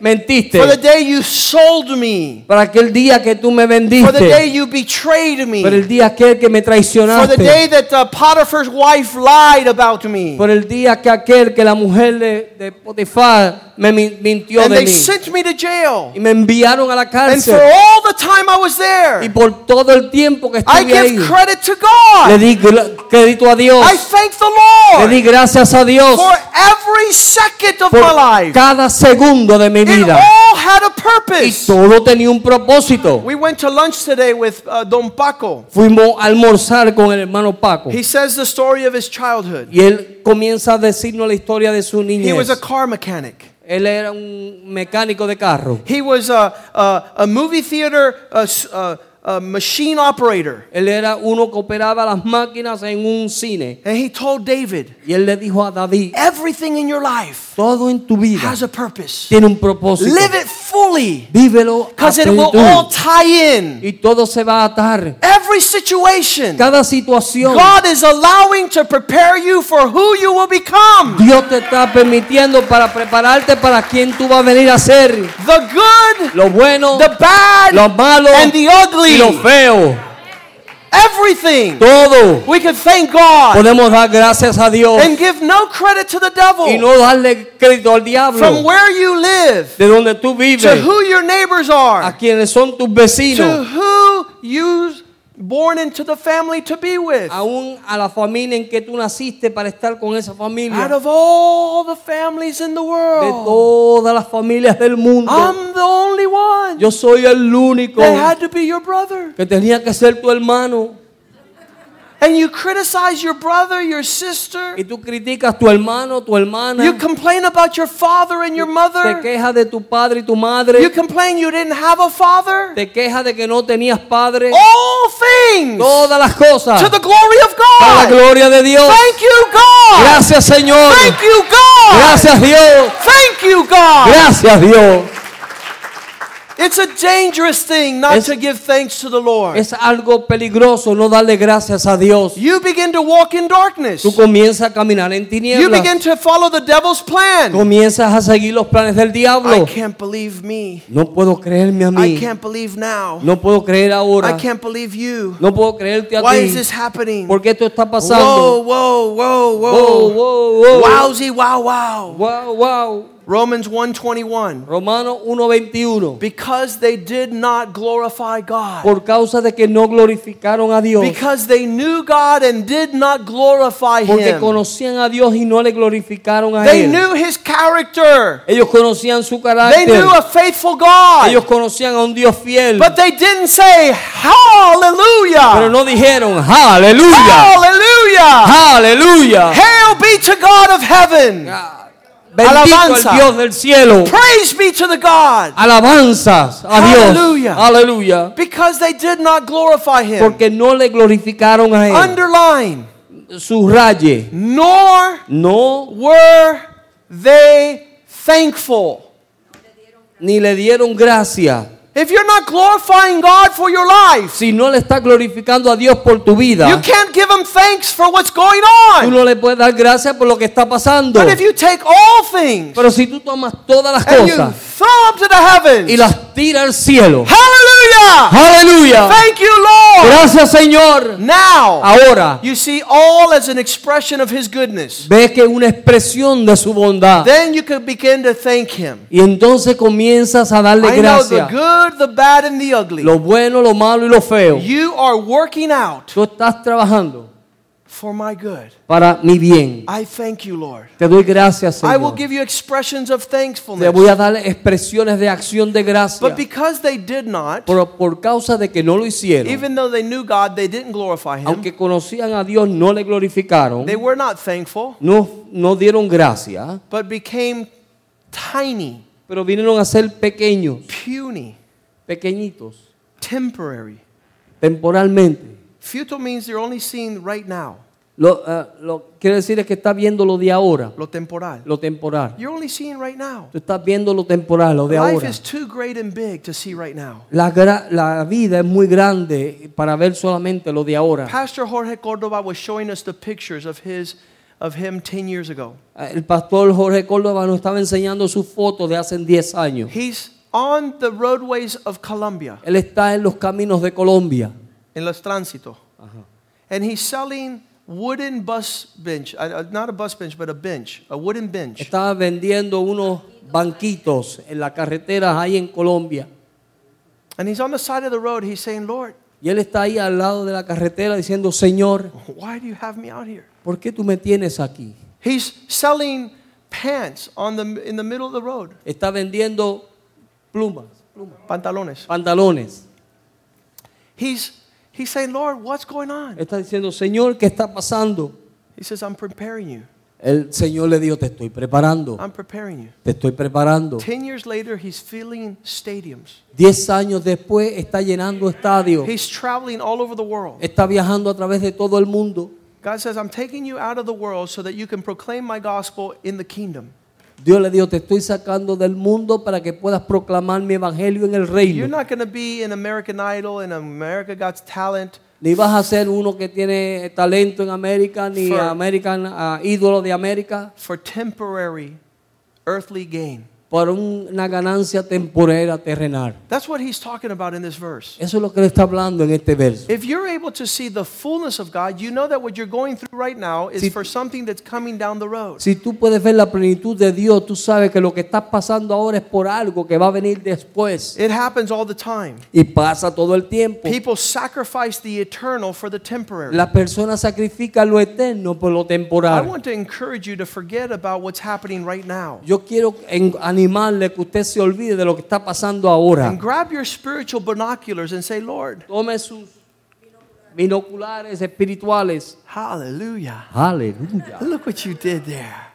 S3: mentiste,
S1: for the day you sold me,
S3: para aquel día que tú me
S1: for the day
S3: vendiste,
S1: you betrayed me,
S3: por el día aquel que me
S1: for the
S3: traicionaste,
S1: day that uh, Potiphar's wife lied about me.
S3: por el día que aquel que la mujer de, de Potifar me min- mintió
S1: And
S3: de
S1: they
S3: mí
S1: sent me to jail.
S3: y me enviaron a la
S1: And for
S3: cárcel
S1: all the time I was
S3: y
S1: there,
S3: por todo el tiempo que
S1: I
S3: estuve ahí
S1: give credit to
S3: le
S1: God.
S3: di gl- crédito a Dios,
S1: I thank the
S3: le di
S1: Lord
S3: gracias a Dios
S1: for every second of
S3: por
S1: my life.
S3: cada segundo de mi
S1: It
S3: vida
S1: all had a
S3: y
S1: purpose.
S3: todo tenía un propósito.
S1: We went to lunch today with uh, Don Paco.
S3: Fuimos a almorzar con el hermano Paco
S1: He says the story of his childhood.
S3: y él comienza a decirnos la historia de su niñez.
S1: He was a car mechanic.
S3: Él era un mecánico de carro.
S1: He was a, a, a movie theater uh, a machine operator.
S3: Él era uno que operaba las máquinas en un cine.
S1: And he told David,
S3: Y él le dijo a David,
S1: everything in your life
S3: todo en tu vida
S1: has a purpose.
S3: tiene un propósito.
S1: Live it fully
S3: Vívelo
S1: because it will all tie in.
S3: y todo se va a atar.
S1: Every situation,
S3: Cada situación
S1: God is allowing to prepare you for who you will become.
S3: Dios te está permitiendo para prepararte para quien tú vas a venir a ser.
S1: The good,
S3: Lo bueno,
S1: the bad,
S3: lo malo
S1: and the ugly.
S3: y lo feo.
S1: Everything.
S3: Todo.
S1: We can thank God
S3: Podemos dar gracias a Dios
S1: and give no credit to the
S3: y
S1: devil
S3: no darle crédito al diablo.
S1: from where you live
S3: De donde tú vives.
S1: to who your neighbors are.
S3: a quienes son tus vecinos.
S1: to who you born into the family to be with.
S3: aún a la familia en que tú naciste para estar con esa
S1: Out
S3: familia.
S1: of all the families in the
S3: De
S1: world,
S3: todas las familias del mundo,
S1: I'm the only one
S3: yo soy el único
S1: that had to be your brother.
S3: que tenía que ser tu hermano.
S1: And you criticize your brother, your sister.
S3: Y tú criticas tu hermano, tu hermana.
S1: You complain about your father and your mother.
S3: Te quejas de tu padre y tu madre.
S1: You complain you didn't have a father.
S3: Te quejas de que no tenías padre.
S1: All things
S3: Todas las cosas.
S1: to the glory of God.
S3: Para la gloria de Dios.
S1: Thank you, God.
S3: Gracias Señor.
S1: Thank you, God.
S3: Gracias Dios.
S1: Thank you, God.
S3: Gracias Dios.
S1: It's a dangerous thing not
S3: Es-
S1: to give thanks to the Lord.
S3: Es algo peligroso no darle gracias a Dios.
S1: You begin to walk in darkness.
S3: Tú comienzas a caminar en tinieblas.
S1: You begin to follow the devil's plan.
S3: Comienzas a seguir los planes del diablo.
S1: I can't believe me.
S3: No puedo creerme a
S1: I
S3: mí.
S1: can't believe now.
S3: No puedo creer ahora.
S1: I can't believe you.
S3: No puedo creerte a
S1: Why is this happening?
S3: ¿Por qué esto está
S1: Whoa,
S3: pasando?
S1: whoa, whoa,
S3: Wow,
S1: whoa.
S3: wow, wow.
S1: Wowsy, wow, wow.
S3: Wow, wow.
S1: Romans 121.
S3: Romano 1.21.
S1: Because they did not glorify God.
S3: Por causa de que no glorificaron a Dios.
S1: Because they knew God and did not glorify
S3: Porque
S1: Him.
S3: conocían a Dios y no le glorificaron a
S1: They
S3: Él.
S1: knew His character.
S3: Ellos conocían su carácter.
S1: They knew a faithful God.
S3: Ellos conocían a un Dios fiel.
S1: But they didn't say, hallelujah.
S3: Pero
S1: Hallelujah!
S3: no dijeron, aleluya,
S1: Hallelujah!
S3: aleluya.
S1: Hail be to God of heaven! Ah.
S3: Bendito
S1: Alabanza.
S3: el Dios del cielo.
S1: Praise be to the God!
S3: Alabanzas a Dios.
S1: Aleluya. Because they did not glorify Him.
S3: Porque no le glorificaron a Él.
S1: Underline,
S3: Subraye.
S1: nor
S3: No,
S1: were they thankful.
S3: ni le dieron gracia.
S1: If you're not glorifying God for your life,
S3: Si no le estás glorificando a Dios por tu
S1: you
S3: vida,
S1: can't give Him thanks for what's going
S3: tú
S1: on.
S3: no le puedes dar gracias por lo que está pasando.
S1: But if you take all things
S3: Pero si tú tomas todas las
S1: and you
S3: cosas
S1: throw up to the heavens,
S3: y las tiras al cielo.
S1: hallelujah!
S3: Aleluya.
S1: Thank you, Lord!
S3: Gracias Señor.
S1: Now,
S3: Ahora
S1: you see all as an expression of His goodness.
S3: ves que una expresión de su bondad.
S1: Then you can begin to thank Him.
S3: Y entonces comienzas a darle gracias.
S1: Good, the bad, and the ugly.
S3: Lo bueno, lo malo y lo feo.
S1: You are working out
S3: Tú estás trabajando
S1: for my good.
S3: para mi bien.
S1: I thank you, Lord.
S3: Te doy gracias,
S1: I will
S3: Señor.
S1: give you expressions of
S3: Te
S1: thankfulness.
S3: voy a dar expresiones de acción de gracia.
S1: But because they did not,
S3: Pero por causa de que no lo hicieron,
S1: even though they knew God, they didn't glorify Him.
S3: aunque conocían a Dios, no le glorificaron,
S1: They were not thankful,
S3: no, no dieron gracia,
S1: but became tiny,
S3: pero vinieron a ser pequeños,
S1: puny,
S3: pequeñitos,
S1: temporary.
S3: temporalmente.
S1: Futile means they're only seeing right now,
S3: Lo, eh, lo quiere decir es que está viendo lo de ahora,
S1: lo temporal.
S3: lo temporal.
S1: You're only seeing right now.
S3: Tú estás viendo lo temporal, lo de
S1: Life
S3: ahora.
S1: is too great and big to see right now.
S3: La, vida es muy grande para ver solamente lo de ahora.
S1: Pastor Jorge Cordova was showing us the pictures of his of him 10 years ago.
S3: El pastor Jorge Córdoba nos estaba enseñando sus fotos de hace 10 años.
S1: He's on the roadways of Colombia
S3: Él está en los caminos de Colombia
S1: En Los tránsitos. And he's selling wooden bus bench, uh, uh, not a bus bench, but a bench, a wooden bench.
S3: Estaba vendiendo unos banquitos en la carretera ahí en Colombia.
S1: And he's on the side of the road. He's saying, Lord,
S3: Y él está ahí al lado de la carretera diciendo, Señor,
S1: why do you have me out here?
S3: ¿por qué tú me tienes aquí?
S1: He's selling pants on the, in the middle of the road,
S3: Está vendiendo plumas,
S1: pantalones.
S3: pantalones.
S1: He's, he's saying, Lord, what's going on?
S3: Está diciendo, Señor, ¿qué está pasando?
S1: He says, I'm preparing you.
S3: El Señor le dijo, te estoy preparando,
S1: I'm preparing you.
S3: te estoy preparando.
S1: Ten years later, he's filling stadiums.
S3: Diez años después está llenando estadios,
S1: He's traveling all over the world.
S3: está viajando a través de todo el mundo.
S1: God says, I'm taking you out of the world so that you can proclaim my gospel in the kingdom.
S3: Dios le dijo, te estoy sacando del mundo para que puedas proclamar mi evangelio en el
S1: You're
S3: reino.
S1: not going to be an American Idol America Got Talent.
S3: Ni vas a ser uno que tiene talento en América, ni
S1: For-
S3: American ah, ídolo de América,
S1: for temporary earthly gain.
S3: Por una ganancia temporera terrenal.
S1: That's what he's talking about in this verse.
S3: Eso es lo que le está hablando en este verso.
S1: If you're able to see the fullness of God, you know that what you're going through right now is
S3: Si-
S1: for something that's coming down the road.
S3: Si tú puedes ver la plenitud de Dios, tú sabes que lo que está pasando ahora es por algo que va a venir después.
S1: It happens all the time.
S3: Y pasa todo el tiempo.
S1: People sacrifice the eternal for the temporary.
S3: La persona sacrifica lo eterno por lo
S1: I
S3: temporal.
S1: want to encourage you to forget about what's happening right now.
S3: Yo quiero en- animarle que usted se olvide de lo que está pasando ahora.
S1: And grab your spiritual binoculars and say, Lord,
S3: Tome sus binoculares espirituales.
S1: hallelujah.
S3: Aleluya.
S1: Look what you did there.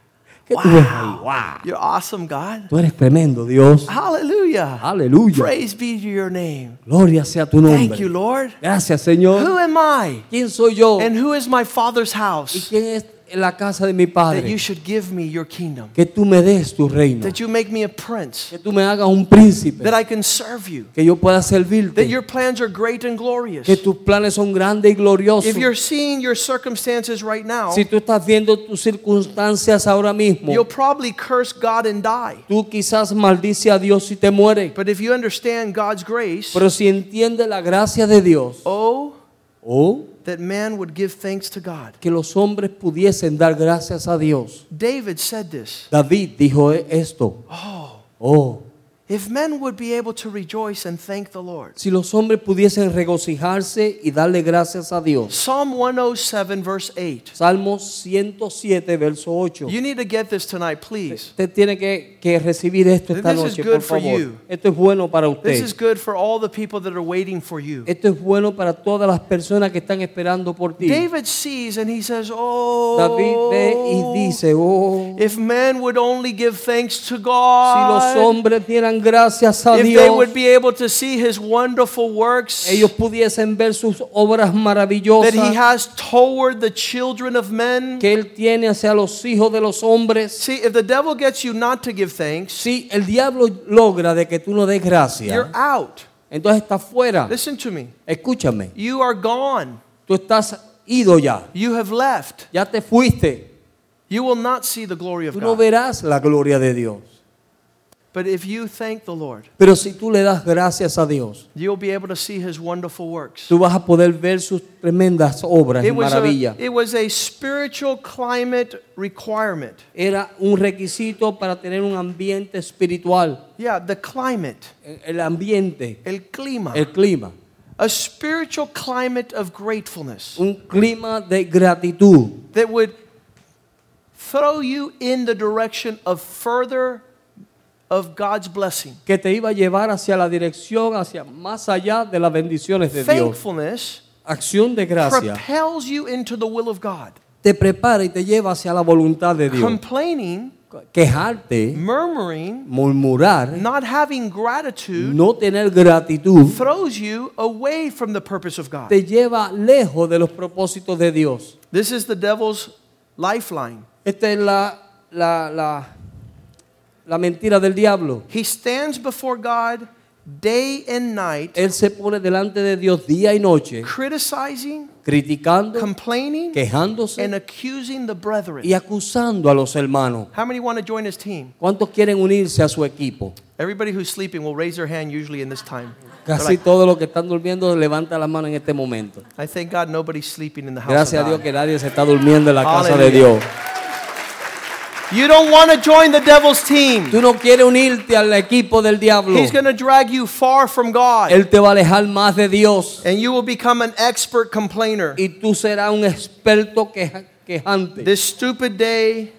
S3: ¿Qué tú ves ahí? Wow.
S1: You're awesome, God.
S3: Tú eres tremendo, Dios.
S1: Hallelujah.
S3: Aleluya.
S1: Praise be to your name.
S3: Gloria sea tu
S1: Thank you,
S3: nombre.
S1: Lord.
S3: Gracias,
S1: Who
S3: Señor.
S1: am I?
S3: ¿Quién soy yo?
S1: And who is my father's
S3: ¿Y
S1: house
S3: quién es en la casa de mi
S1: that you
S3: padre?
S1: should give me your kingdom?
S3: Que tú me des tu reino.
S1: That you make me a prince?
S3: Que tú me hagas un príncipe.
S1: That I can serve you?
S3: Que yo pueda
S1: That
S3: servirte.
S1: your plans are great and glorious?
S3: Que tus planes son grandes y gloriosos.
S1: If you're seeing your circumstances right now,
S3: Si tú estás viendo tus circunstancias ahora mismo,
S1: you'll probably curse God and die.
S3: tú quizás maldice a Dios si te mueres.
S1: But if you understand God's grace,
S3: Pero si entiendes la gracia de Dios,
S1: oh,
S3: o
S1: that man would give thanks to God.
S3: que los hombres pudiesen dar gracias a Dios.
S1: David said this.
S3: David dijo esto.
S1: Oh,
S3: Oh,
S1: if men would be able to rejoice and thank the Lord.
S3: si los hombres pudiesen regocijarse y darle gracias a Dios.
S1: Psalm 107, verse 8.
S3: Salmo 107, verso 8.
S1: You need to get this tonight, please.
S3: Usted tiene que, que recibir esto esta
S1: This is good
S3: por
S1: for you.
S3: Esto es bueno para
S1: This is good for all the people that are waiting for you.
S3: Esto es bueno para todas las personas que están esperando por ti.
S1: David sees and he says, Oh,
S3: David ve y dice, oh,
S1: if men would only give thanks to
S3: si los
S1: God,
S3: hombres dieran gracias a
S1: if they
S3: Dios,
S1: would be able to see his wonderful works
S3: ellos pudiesen ver sus obras
S1: that
S3: maravillosas
S1: he has toward the children of men.
S3: que Él tiene hacia los hijos de los hombres.
S1: See, if the devil gets you not to give thanks,
S3: Si el diablo logra de que tú no des
S1: you're
S3: gracia,
S1: out.
S3: entonces estás fuera.
S1: Listen to me.
S3: Escúchame,
S1: You are gone.
S3: tú estás ido ya,
S1: You have left.
S3: ya te fuiste.
S1: You will not see the glory of
S3: Tú no
S1: God.
S3: verás la gloria de Dios.
S1: But if you thank the Lord,
S3: Pero si tú le das gracias a Dios,
S1: you'll be able to see his wonderful works.
S3: tú vas a poder ver sus tremendas obras y
S1: It was, a,
S3: maravillas.
S1: it was a spiritual climate requirement.
S3: Era un requisito para tener un ambiente espiritual.
S1: Yeah, the climate,
S3: El ambiente,
S1: el clima.
S3: el clima.
S1: A spiritual climate of gratefulness
S3: Un clima de gratitud
S1: that would throw you in the direction of further of God's blessing.
S3: que te iba a llevar hacia la dirección, hacia más allá de las bendiciones de Dios.
S1: Thankfulness
S3: Acción de gracia
S1: propels you into the will of God.
S3: te prepara y te lleva hacia la voluntad de Dios.
S1: Complaining,
S3: Quejarte,
S1: murmuring,
S3: murmurar,
S1: not having gratitude
S3: no tener gratitud,
S1: throws you away from the purpose of God.
S3: te lleva lejos de los propósitos de Dios.
S1: This is the devil's lifeline.
S3: Esta es la, la, la, la mentira del diablo.
S1: He stands before God day and night,
S3: Él se pone delante de Dios día y noche,
S1: criticizing,
S3: criticando,
S1: complaining,
S3: quejándose
S1: and accusing the brethren.
S3: y acusando a los hermanos.
S1: How many want to join his team?
S3: ¿Cuántos quieren unirse a su equipo?
S1: Everybody who's sleeping will raise their hand usually in this time.
S3: Casi
S1: like,
S3: todos los que están durmiendo levanta la mano en este momento.
S1: I thank God nobody's sleeping in the house
S3: Gracias a Dios que nadie se está durmiendo en la casa de. Dios.
S1: You don't want to join the devil's team.
S3: Tú no quieres unirte al equipo del diablo.
S1: He's going to drag you far from God.
S3: Él te va a alejar más de Dios
S1: And you will become an expert complainer.
S3: y tú serás un experto queja- quejante.
S1: This stupid day,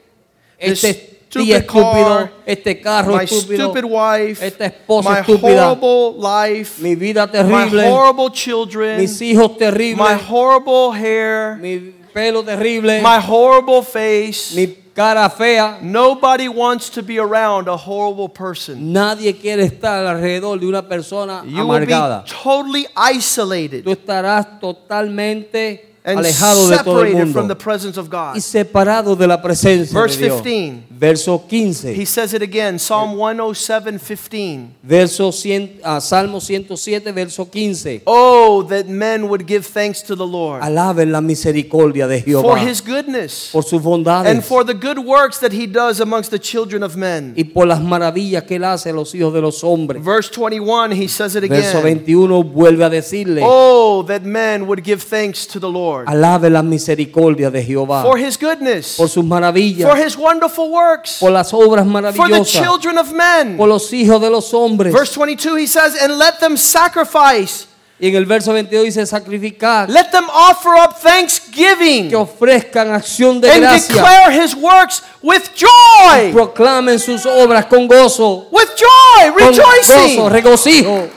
S1: this
S3: Este
S1: stupid
S3: estúpido,
S1: car,
S3: este carro
S1: my
S3: estúpido,
S1: stupid wife,
S3: esta esposa
S1: my
S3: estúpida,
S1: horrible life,
S3: mi vida terrible, my
S1: horrible children,
S3: mis hijos
S1: my horrible hair,
S3: mi pelo terrible,
S1: my horrible face,
S3: mi cara fea.
S1: Nobody wants to be around a horrible person.
S3: Nadie quiere estar alrededor de una persona
S1: You will be
S3: amargada.
S1: totally isolated
S3: Tú estarás totalmente
S1: and
S3: alejado de todo el
S1: separated from the
S3: mundo
S1: presence of God.
S3: y separado de la presencia
S1: Verse
S3: de Dios.
S1: 15.
S3: Verso
S1: He says it again, Psalm 107, 15.
S3: Verso 100, ah, Salmo 107, verso 15.
S1: Oh, that men would give thanks to the Lord
S3: Alaben la misericordia de Jehová
S1: for his goodness
S3: por sus bondades
S1: and for the good works that he does amongst the children of men.
S3: y por las maravillas que él hace a los hijos de los hombres.
S1: Verse 21, he says it
S3: Verso
S1: again.
S3: 21 vuelve a decirle,
S1: Oh, that men would give thanks to the Lord
S3: alabe la misericordia de Jehová
S1: for his goodness,
S3: por sus maravillas,
S1: for his wonderful works,
S3: por las obras
S1: for the children of men.
S3: por los hijos de los hombres.
S1: Verse 22, he says, And let them sacrifice,
S3: Y en el verso 22 dice sacrificar,
S1: let them offer up thanksgiving
S3: que ofrezcan acción de
S1: and
S3: gracia,
S1: declare his works with joy.
S3: proclamen sus obras con gozo,
S1: With joy,
S3: con gozo, regocijo.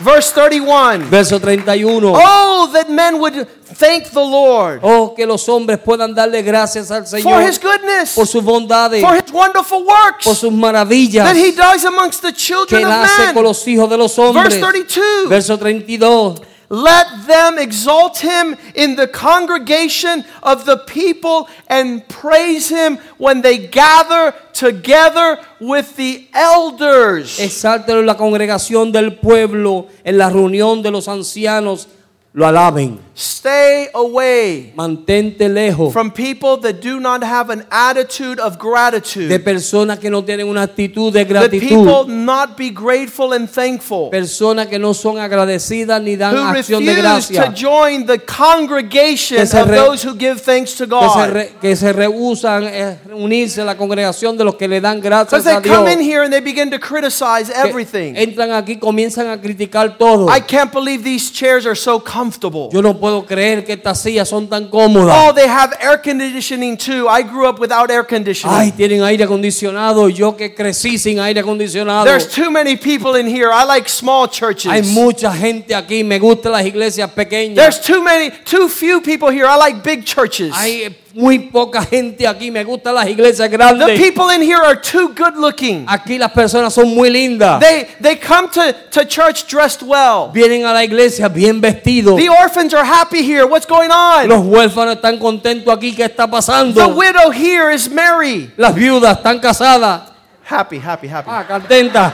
S1: Verse 31.
S3: Verso 31.
S1: Oh, that men would thank the Lord
S3: Oh, que los hombres puedan darle gracias al
S1: for
S3: Señor
S1: his goodness,
S3: por sus bondades,
S1: for his wonderful
S3: por
S1: works
S3: sus maravillas
S1: that he does amongst the
S3: que
S1: children
S3: él
S1: of
S3: hace con los hijos de los
S1: Verse
S3: hombres.
S1: 32.
S3: Verso 32.
S1: Let them exalt him in the congregation of the people and praise him when they gather together with the elders.
S3: Exáltelo en la congregación del pueblo, en la reunión de los ancianos, lo alaben.
S1: Stay away
S3: Mantente lejos
S1: from people that do not have an attitude of gratitude.
S3: de personas que no tienen una actitud de
S1: That people
S3: gratitud.
S1: not be grateful and thankful.
S3: Personas que no son agradecidas ni dan
S1: Who
S3: acción de
S1: refuse to
S3: gracia.
S1: join the congregation
S3: Que se
S1: of
S3: re-
S1: those who give thanks to
S3: Que se,
S1: God.
S3: re- que se rehusan eh, unirse a la congregación de los que le dan
S1: Because
S3: gracias
S1: they
S3: a
S1: come in here and they begin to criticize
S3: Que
S1: everything.
S3: Entran aquí comienzan a criticar todo.
S1: I can't believe these chairs are so comfortable.
S3: Yo no puedo creer que estas sillas son tan cómodas.
S1: Oh, they have air conditioning too. I grew up without air conditioning.
S3: Ay, tienen aire acondicionado. Yo que crecí sin aire acondicionado.
S1: There's too many people in here. I like small churches.
S3: Hay mucha gente aquí. Me gustan las iglesias pequeñas.
S1: There's too many, too few people here. I like big churches.
S3: Hay muy poca gente aquí. Me gustan las iglesias
S1: The people in here are too good looking.
S3: Aquí las personas son muy lindas.
S1: They, they come to, to church dressed well.
S3: Vienen a la iglesia bien vestidos.
S1: The orphans are happy here. What's going on?
S3: Los huérfanos están contentos aquí. ¿Qué está pasando?
S1: The widow here is merry.
S3: Las viudas están casadas.
S1: Happy, happy, happy.
S3: Ah, contentas.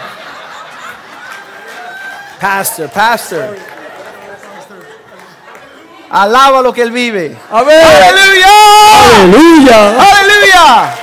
S1: Pastor, pastor. Alaba lo que él vive.
S3: A ver.
S1: Aleluya.
S3: Aleluya.
S1: Aleluya.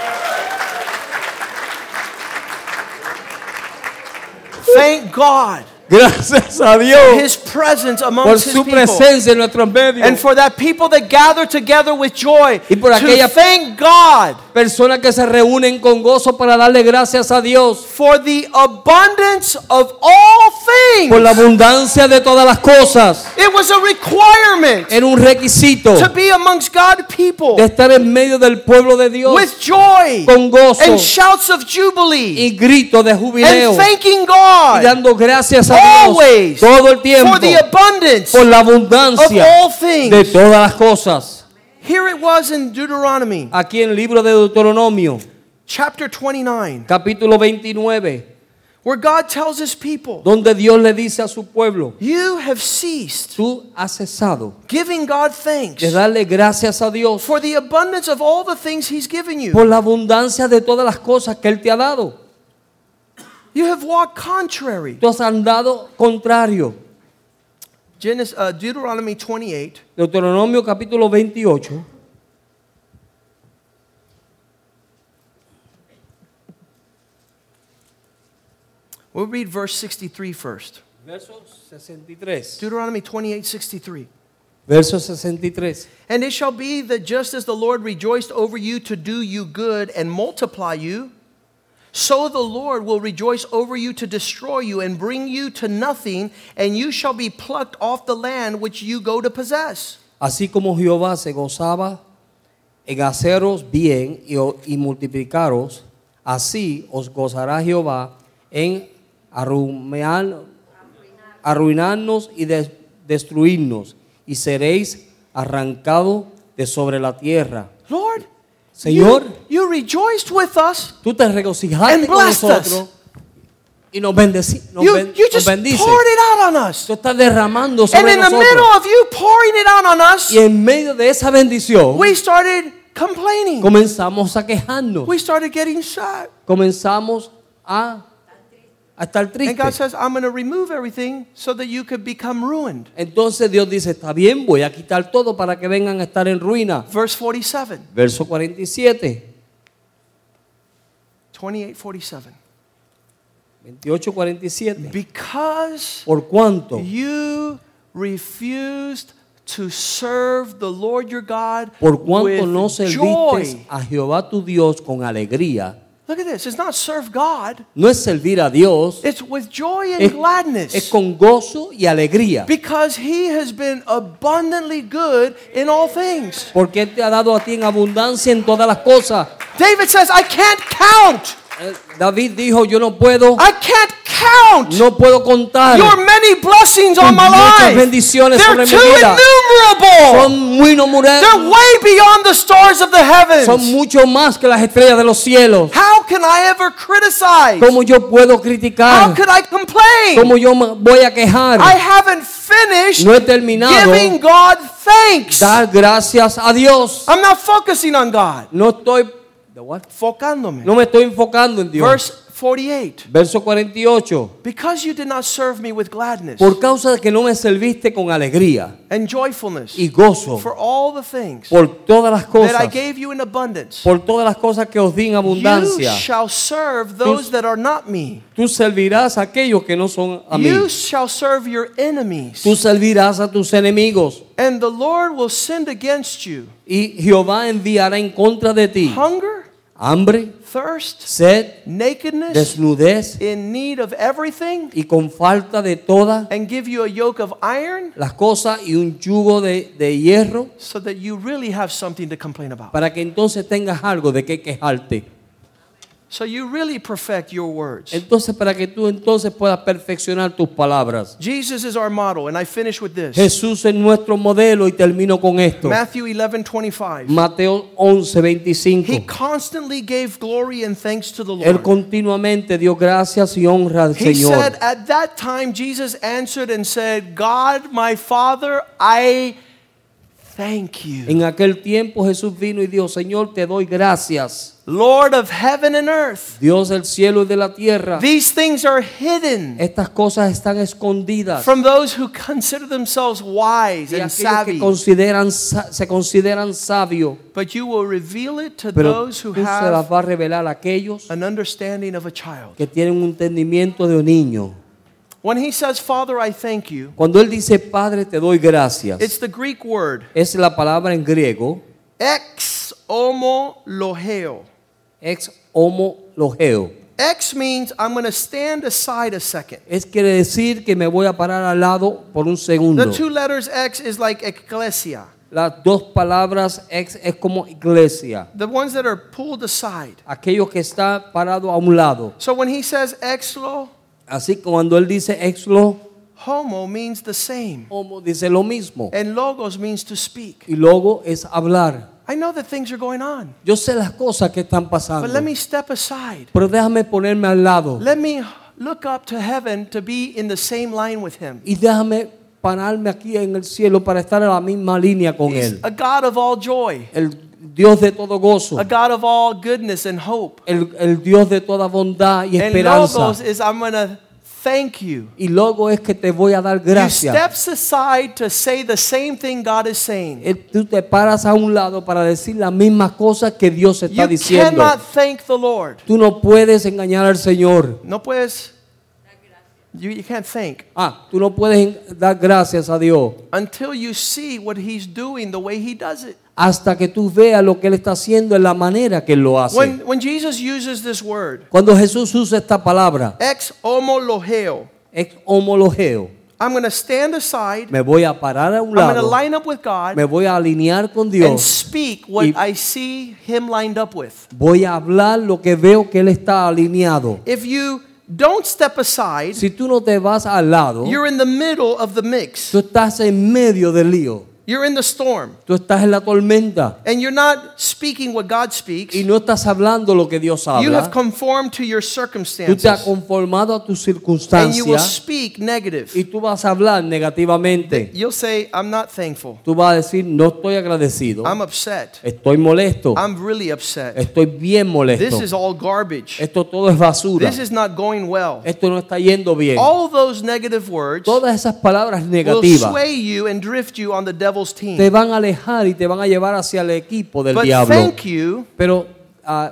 S1: Thank God
S3: Gracias a Dios
S1: his presence
S3: por su presencia en nuestros medios.
S1: And for that people that gather together with joy
S3: Y por
S1: to
S3: aquella-
S1: thank God
S3: Personas que se reúnen con gozo para darle gracias a Dios
S1: for the abundance of all things.
S3: por la abundancia de todas las cosas.
S1: It was a requirement
S3: Era un requisito
S1: to be amongst God people
S3: de estar en medio del pueblo de Dios
S1: with joy
S3: con gozo
S1: and shouts of jubilee
S3: y gritos de jubileo
S1: and thanking
S3: y
S1: God
S3: dando gracias a
S1: always
S3: Dios todo el tiempo
S1: for the abundance
S3: por la
S1: of
S3: abundancia
S1: all
S3: de
S1: things.
S3: todas las cosas.
S1: Here it was in Deuteronomy
S3: Aquí en el libro de Deuteronomio,
S1: chapter 29,
S3: capítulo 29,
S1: where God tells his people,
S3: donde Dios le dice a su pueblo,
S1: You have ceased
S3: tú has cesado
S1: giving God thanks
S3: de darle gracias a Dios
S1: for the abundance of all the things he's given you.
S3: por la abundancia de todas las cosas que Él te ha dado.
S1: You have walked contrary.
S3: Tú has andado contrario.
S1: Genesis, uh, Deuteronomy 28,
S3: Deuteronomio capítulo 28,
S1: we'll read verse 63 first.
S3: verso 63.
S1: Deuteronomy 28, 63.
S3: Verso 63.
S1: And it shall be that just as the Lord rejoiced over you to do you good and multiply you, so the Lord will rejoice over you to destroy you and bring you to nothing, and you shall be plucked off the land which you go to possess.
S3: Así como Jehová se gozaba en haceros bien y multiplicaros, así os gozará Jehová en arruinar- arruinarnos y des- destruirnos, y seréis arrancados de sobre la tierra.
S1: Lord,
S3: Señor,
S1: you, you rejoiced with us.
S3: tú te regocijaste
S1: And
S3: con nosotros y nos, bendeci nos,
S1: You,
S3: ben-
S1: you
S3: nos
S1: just
S3: bendice.
S1: poured it out on us.
S3: Tú estás derramando
S1: And
S3: sobre
S1: in the
S3: nosotros.
S1: middle of you pouring it out on us,
S3: Y en medio de esa bendición,
S1: we started complaining.
S3: comenzamos a quejarnos.
S1: We started getting.
S3: Comenzamos a, a estar
S1: And God says, I'm going to remove everything so that you could become ruined.
S3: Entonces Dios dice, está bien, voy a quitar todo para que vengan a estar en ruina.
S1: Verse 47,
S3: Verso 47,
S1: 28 47.
S3: 28, 47.
S1: Because
S3: Por cuanto
S1: you refused to serve the Lord your God
S3: por cuanto
S1: with
S3: no serviste
S1: joy.
S3: a Jehová tu Dios con alegría.
S1: Look at this. It's not serve God.
S3: No es servir a Dios,
S1: It's with joy and
S3: es,
S1: gladness.
S3: es con gozo y alegría.
S1: because he has been abundantly good in all things.
S3: Porque Él te ha dado a ti en abundancia en todas las cosas.
S1: David says, I can't count.
S3: Eh, David dijo, yo no puedo,
S1: I can't count
S3: no puedo contar.
S1: your many blessings on my life.
S3: bendiciones
S1: They're
S3: sobre mi
S1: too
S3: vida.
S1: innumerable.
S3: Son muy.
S1: They're way beyond the stars of the
S3: Son
S1: heavens.
S3: mucho más que las estrellas de los cielos.
S1: How can I ever criticize?
S3: ¿Cómo yo puedo
S1: How
S3: criticar?
S1: could I complain?
S3: ¿Cómo yo voy a quejar?
S1: I haven't finished
S3: No he terminado.
S1: giving God thanks.
S3: Dar gracias a Dios.
S1: I'm not focusing on God.
S3: No estoy, ¿de what?
S1: Focándome.
S3: no me estoy enfocando en Dios.
S1: Verse 48.
S3: Verso 48.
S1: Because you did not serve me with gladness
S3: Por causa de que no me serviste con alegría
S1: and joyfulness
S3: y gozo
S1: for all the things
S3: por todas las
S1: that I
S3: cosas,
S1: gave you in abundance,
S3: por todas las cosas que os di en
S1: you
S3: abundancia,
S1: shall serve those that are not me.
S3: tú servirás a aquellos que no son a mí.
S1: You shall serve your enemies.
S3: Tú servirás a tus enemigos
S1: And the Lord will send against you
S3: y Jehová enviará en contra de ti
S1: hunger,
S3: hambre,
S1: thirst,
S3: sed,
S1: nakedness,
S3: desnudez
S1: in need of everything,
S3: y con falta de todas
S1: and give you a yoke of iron
S3: las cosas y un yugo de, de hierro
S1: so that you really have something to complain about.
S3: para que entonces tengas algo de qué quejarte.
S1: So you really perfect your words.
S3: Entonces para que tú entonces puedas perfeccionar tus palabras.
S1: Jesus is our model, and I finish with this.
S3: Jesús es nuestro modelo y termino con esto.
S1: Matthew 11 25.
S3: Mateo 11,
S1: He
S3: 25.
S1: constantly gave glory and thanks to the
S3: Él
S1: Lord.
S3: continuamente dio gracias y honra al
S1: He
S3: Señor.
S1: said, At that time, Jesus answered and said, God, my Father, I thank you.
S3: En aquel tiempo Jesús vino y dijo, Señor, te doy gracias.
S1: Lord of heaven and earth,
S3: Dios del cielo y de la tierra.
S1: these things are hidden
S3: Estas cosas están escondidas.
S1: from those who consider themselves wise and
S3: aquellos que
S1: savvy,
S3: consideran, se consideran sabios,
S1: but you will reveal it to
S3: pero
S1: those who
S3: tú se las
S1: have
S3: vas a revelar a aquellos
S1: an understanding of a child.
S3: que tienen un entendimiento de un niño.
S1: When he says, Father, I thank you,
S3: Cuando Él dice, Padre, te doy gracias,
S1: it's the Greek word
S3: es la palabra en griego,
S1: ex homo loheo.
S3: Ex homo logeo.
S1: Ex means I'm going to stand aside a second.
S3: Es quiere decir que me voy a parar al lado por un segundo.
S1: The two letters X is like ecclesia,
S3: Las dos palabras ex es como iglesia.
S1: the ones that are pulled aside.
S3: Aquello que está parado a un lado.
S1: So when he says exlo,
S3: Así que cuando Él dice exlo,
S1: homo means the same,
S3: homo dice lo mismo.
S1: and logos means to speak.
S3: Y luego es hablar.
S1: I know that things are going on,
S3: Yo sé las cosas que están pasando.
S1: but let me step aside.
S3: Pero déjame ponerme al lado.
S1: Let me look up to heaven to be in the same line with him.
S3: Y déjame pararme aquí en el cielo para estar en la misma línea con
S1: He's
S3: Él.
S1: a God of all joy,
S3: El Dios de todo gozo.
S1: a God of all goodness and hope.
S3: El, el Dios de toda bondad y
S1: And
S3: esperanza.
S1: logos is I'm to thank you.
S3: Y luego es que te voy a dar
S1: You
S3: gracias.
S1: steps aside to say the same thing God is saying.
S3: Eh, Tú te paras a un lado para decir las mismas cosas que Dios está
S1: You
S3: diciendo.
S1: cannot thank the Lord.
S3: Tú no puedes engañar al Señor.
S1: No puedes. You, you can't thank
S3: Ah, tú no puedes dar gracias a Dios
S1: until you see what He's doing the way He does it.
S3: Hasta que tú veas lo que Él está haciendo en la manera que Él lo hace.
S1: When, when Jesus uses this word,
S3: Cuando Jesús usa esta palabra,
S1: ex homologeo,
S3: ex homologeo,
S1: I'm going to stand aside,
S3: me voy a parar a un
S1: I'm going to
S3: lado,
S1: line up with God,
S3: me voy a alinear con
S1: and
S3: Dios,
S1: speak what
S3: Y-
S1: I see Him lined up with.
S3: voy a hablar lo que veo que Él está alineado.
S1: If you don't step aside,
S3: Si tú no te vas al lado,
S1: you're in the middle of the mix.
S3: tú estás en medio del lío.
S1: You're in the storm.
S3: Tú estás en la tormenta
S1: And you're not speaking what God speaks.
S3: y no estás hablando lo que Dios habla.
S1: You have conformed to your circumstances.
S3: Tú te has conformado a tus circunstancias.
S1: And you will speak negative.
S3: y tú vas a hablar negativamente.
S1: You'll say, I'm not thankful.
S3: Tú vas a decir, no estoy agradecido,
S1: I'm upset.
S3: estoy molesto,
S1: I'm really upset.
S3: estoy bien molesto.
S1: This is all garbage.
S3: Esto todo es basura.
S1: This is not going well.
S3: Esto no está yendo bien.
S1: All those negative words
S3: Todas esas palabras
S1: will sway you and drift you on the devil's
S3: te
S1: team.
S3: van a alejar y te van a llevar hacia el equipo del
S1: But
S3: diablo.
S1: thank you,
S3: Pero ah,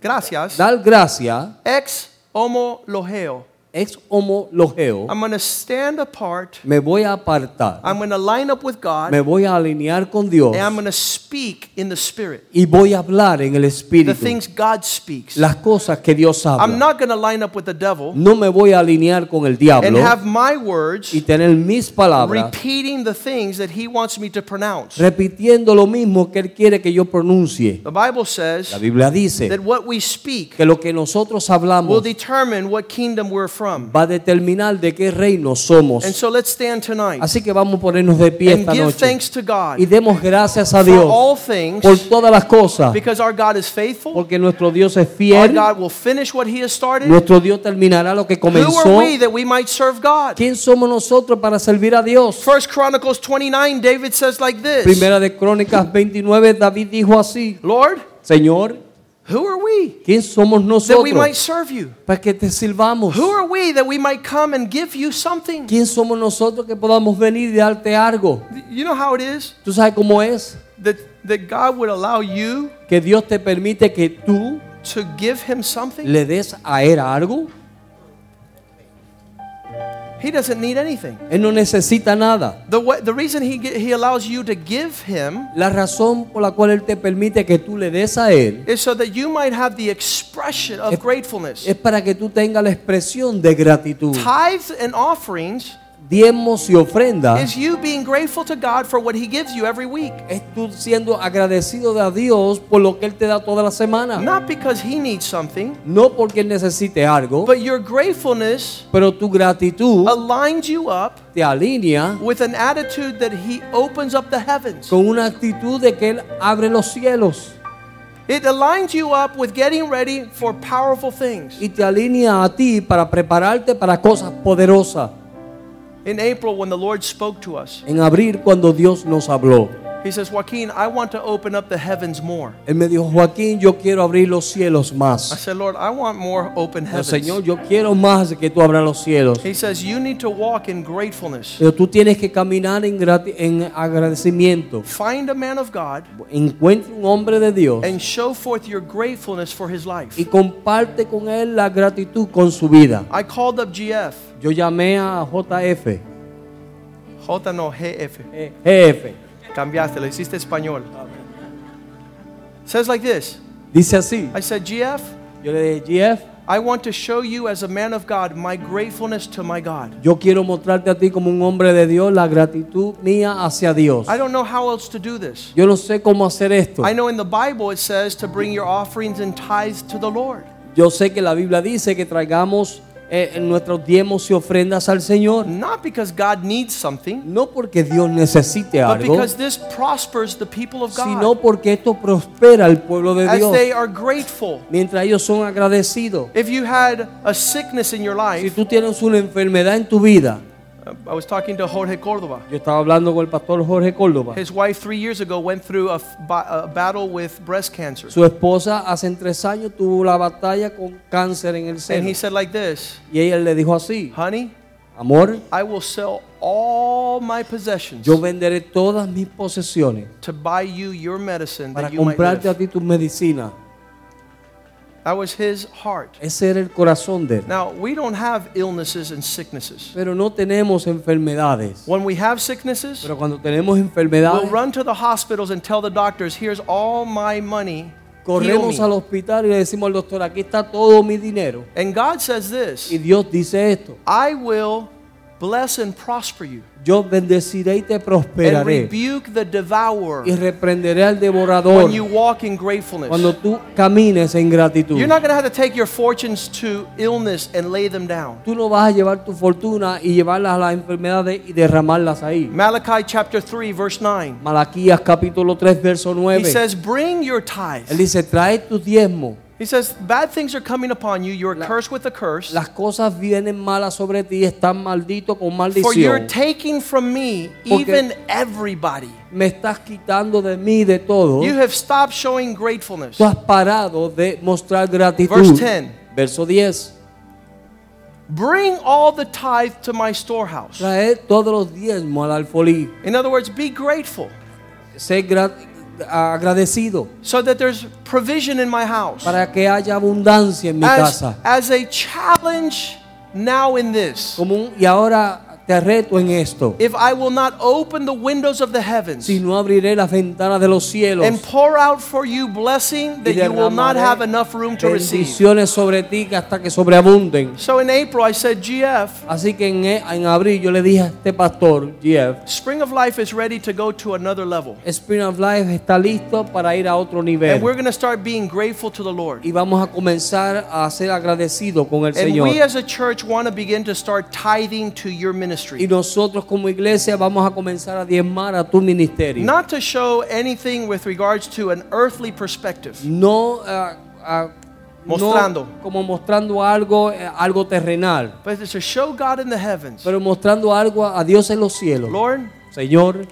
S1: gracias,
S3: dar gracia
S1: ex homologeo.
S3: Ex homologeo.
S1: I'm going to stand apart.
S3: Me voy a apartar.
S1: I'm going to line up with God.
S3: Me voy a alinear con Dios
S1: And I'm going to speak in the Spirit.
S3: y voy a hablar en el
S1: The
S3: Espíritu.
S1: things God speaks.
S3: Las cosas que Dios
S1: I'm not going to line up with the devil
S3: No me voy a alinear con el diablo.
S1: and have my words
S3: y tener mis palabras
S1: repeating the things that he wants me to pronounce.
S3: repitiendo lo mismo que Él quiere que yo pronuncie.
S1: The Bible
S3: La
S1: says
S3: Biblia dice
S1: that what we speak
S3: que lo que nosotros
S1: will determine what kingdom we're from.
S3: Va a determinar de qué reino somos.
S1: And so let's stand tonight
S3: Así que vamos a ponernos de pie
S1: and
S3: esta
S1: give
S3: noche
S1: thanks to God
S3: y demos gracias a
S1: for
S3: Dios
S1: all things
S3: por todas las cosas,
S1: because our God is faithful.
S3: porque nuestro Dios es
S1: Our
S3: fiel,
S1: God will finish what he has started.
S3: nuestro Dios terminará lo que
S1: Who are
S3: comenzó.
S1: we that we might serve God?
S3: ¿Quién somos nosotros para servir a Dios?
S1: First Chronicles 29, David says like this
S3: Primera de Crónicas 29, David dijo así,
S1: Lord,
S3: Señor,
S1: who are we
S3: ¿quién somos
S1: that we might serve you?
S3: para que te sirvamos?
S1: Who are we that we might come and give you something?
S3: ¿Quién somos nosotros que podamos venir y darte algo?
S1: You know how it is
S3: ¿Tú sabes cómo es?
S1: that, that God would allow you
S3: Que Dios te permite que tú
S1: to give him something?
S3: le des a Él algo.
S1: He doesn't need anything.
S3: Él no necesita nada.
S1: The, way, the reason he, he allows you to give him
S3: La razón por la cual Él te permite que tú le des a Él
S1: is so that you might have the expression of
S3: Es-
S1: gratefulness.
S3: es para que tú tengas la expresión de gratitud.
S1: Tithes and offerings
S3: Diezmos y ofrendas
S1: is you being grateful to God for what he gives you every week.
S3: es tú siendo agradecido de a Dios por lo que Él te da toda la semana.
S1: Not because he needs something,
S3: No porque Él necesite algo,
S1: but your gratefulness
S3: pero tu gratitud
S1: aligns you up
S3: te alinea
S1: with an attitude that he opens up the heavens.
S3: con una actitud de que Él abre los cielos
S1: It aligns you up with getting ready for powerful things.
S3: y te alinea a ti para prepararte para cosas poderosas.
S1: In April, when the Lord spoke to us,
S3: En abril, cuando Dios nos habló,
S1: he says, Joaquin, I want to open up the heavens more.
S3: Él me dijo, Joaquín, yo quiero abrir los cielos
S1: I
S3: más.
S1: said, Lord, I want more open
S3: Pero,
S1: heavens.
S3: Señor, yo quiero más de que tú abras los cielos.
S1: He says, You need to walk in gratefulness.
S3: Pero tú tienes que caminar en, grati- en agradecimiento.
S1: Find a man of God
S3: Encuentra un hombre de Dios
S1: and show forth your gratefulness for his life.
S3: y comparte con él la gratitud con su vida.
S1: I called up GF.
S3: Yo llamé a JF,
S1: J no, GF.
S3: eh, jefe.
S1: Cambiaste, le hiciste español. Says like this
S3: Dice así.
S1: I said, GF,
S3: Yo le dije, GF,
S1: I want to show you as a man of God my gratefulness to my God.
S3: yo quiero mostrarte a ti como un hombre de Dios la gratitud mía hacia Dios.
S1: I don't know how else to do this.
S3: Yo no sé cómo hacer esto.
S1: I know in the Bible it says to bring your offerings and tithes to the Lord.
S3: Yo sé que la Biblia dice que traigamos eh, nuestros diezmos y ofrendas al Señor.
S1: Not because God needs something,
S3: No porque Dios necesite
S1: but
S3: algo,
S1: because this prospers the people of
S3: sino
S1: God
S3: porque esto prospera al pueblo de
S1: as
S3: Dios.
S1: they are grateful.
S3: Mientras ellos son agradecidos.
S1: If you had a sickness in your
S3: Si
S1: life,
S3: tú tienes una enfermedad en tu vida,
S1: I was talking to Jorge Cordova.
S3: yo estaba hablando con el pastor Jorge Córdoba.
S1: His wife three years ago went through a, a battle with breast cancer.
S3: Su esposa hace tres años tuvo la batalla con cáncer en el seno.
S1: And he said like this,
S3: Y ella le dijo así,
S1: honey,
S3: amor,
S1: I will sell all my possessions
S3: yo venderé todas mis posesiones
S1: to buy you your medicine
S3: para
S1: that you might
S3: comprarte a ti tu medicina.
S1: That was his heart.
S3: Ese era el corazón de él.
S1: Now, we don't have illnesses and sicknesses.
S3: Pero no tenemos enfermedades.
S1: When we have sicknesses,
S3: Pero cuando tenemos enfermedades, we'll
S1: run to the hospitals and tell the doctors, here's all my money.
S3: Corremos al hospital y le decimos al doctor, aquí está todo mi dinero.
S1: And God says this
S3: Y Dios dice esto,
S1: I will bless and prosper you,
S3: Yo bendeciré y te
S1: and
S3: prosperaré.
S1: rebuke the devourer
S3: Y reprenderé al devorador
S1: when you walk in gratefulness.
S3: cuando tú camines en gratitud.
S1: You're not going to have to take your fortunes to illness and lay them down.
S3: Tú no vas a llevar tu fortuna y llevarlas a las enfermedades y derramarlas ahí.
S1: Malachi chapter 3, verse 9.
S3: Malaquías capítulo 3, verso
S1: He
S3: 9.
S1: says, Bring your
S3: Él
S1: tithes.
S3: dice, trae tu diezmo.
S1: He says, Bad things are coming upon you. You're cursed with a curse.
S3: Las cosas vienen malas sobre ti, están maldito con maldición.
S1: For you're taking from me even everybody.
S3: Me estás quitando de mí de todo.
S1: You have stopped showing gratefulness.
S3: Tú has parado de mostrar gratitud.
S1: Verse 10.
S3: Verso 10.
S1: Bring all the tithe to my storehouse.
S3: Trae todos los diezmos al alfolí.
S1: In other words, be grateful
S3: Sé gra- agradecido
S1: so that there's provision in my house.
S3: para que haya abundancia en mi
S1: As,
S3: casa.
S1: as a challenge now in this,
S3: Como un- y ahora te reto en esto.
S1: if I will not open the windows of the heavens
S3: Si no abriré las ventanas de los cielos
S1: and pour out for you blessing that you will not have enough room to receive.
S3: bendiciones sobre ti hasta que sobreabunden.
S1: So in April, I said, GF,
S3: Así que en, en abril yo le dije a este pastor, GF.
S1: Spring of Life is ready to go to another level.
S3: Spring of Life está listo para ir a otro nivel.
S1: And we're going to start being grateful to the Lord.
S3: Y vamos a comenzar a ser agradecidos con el
S1: And
S3: Señor.
S1: we as a church want to begin to start tithing to your
S3: Y
S1: ministry.
S3: nosotros como iglesia vamos a comenzar a diezmar a tu ministerio.
S1: Not to show anything with regards to an earthly perspective.
S3: No, ah, no
S1: Mostrando.
S3: como mostrando algo, eh, algo terrenal,
S1: But to show God in the heavens.
S3: pero mostrando algo a Dios en los cielos.
S1: Lord,
S3: Señor,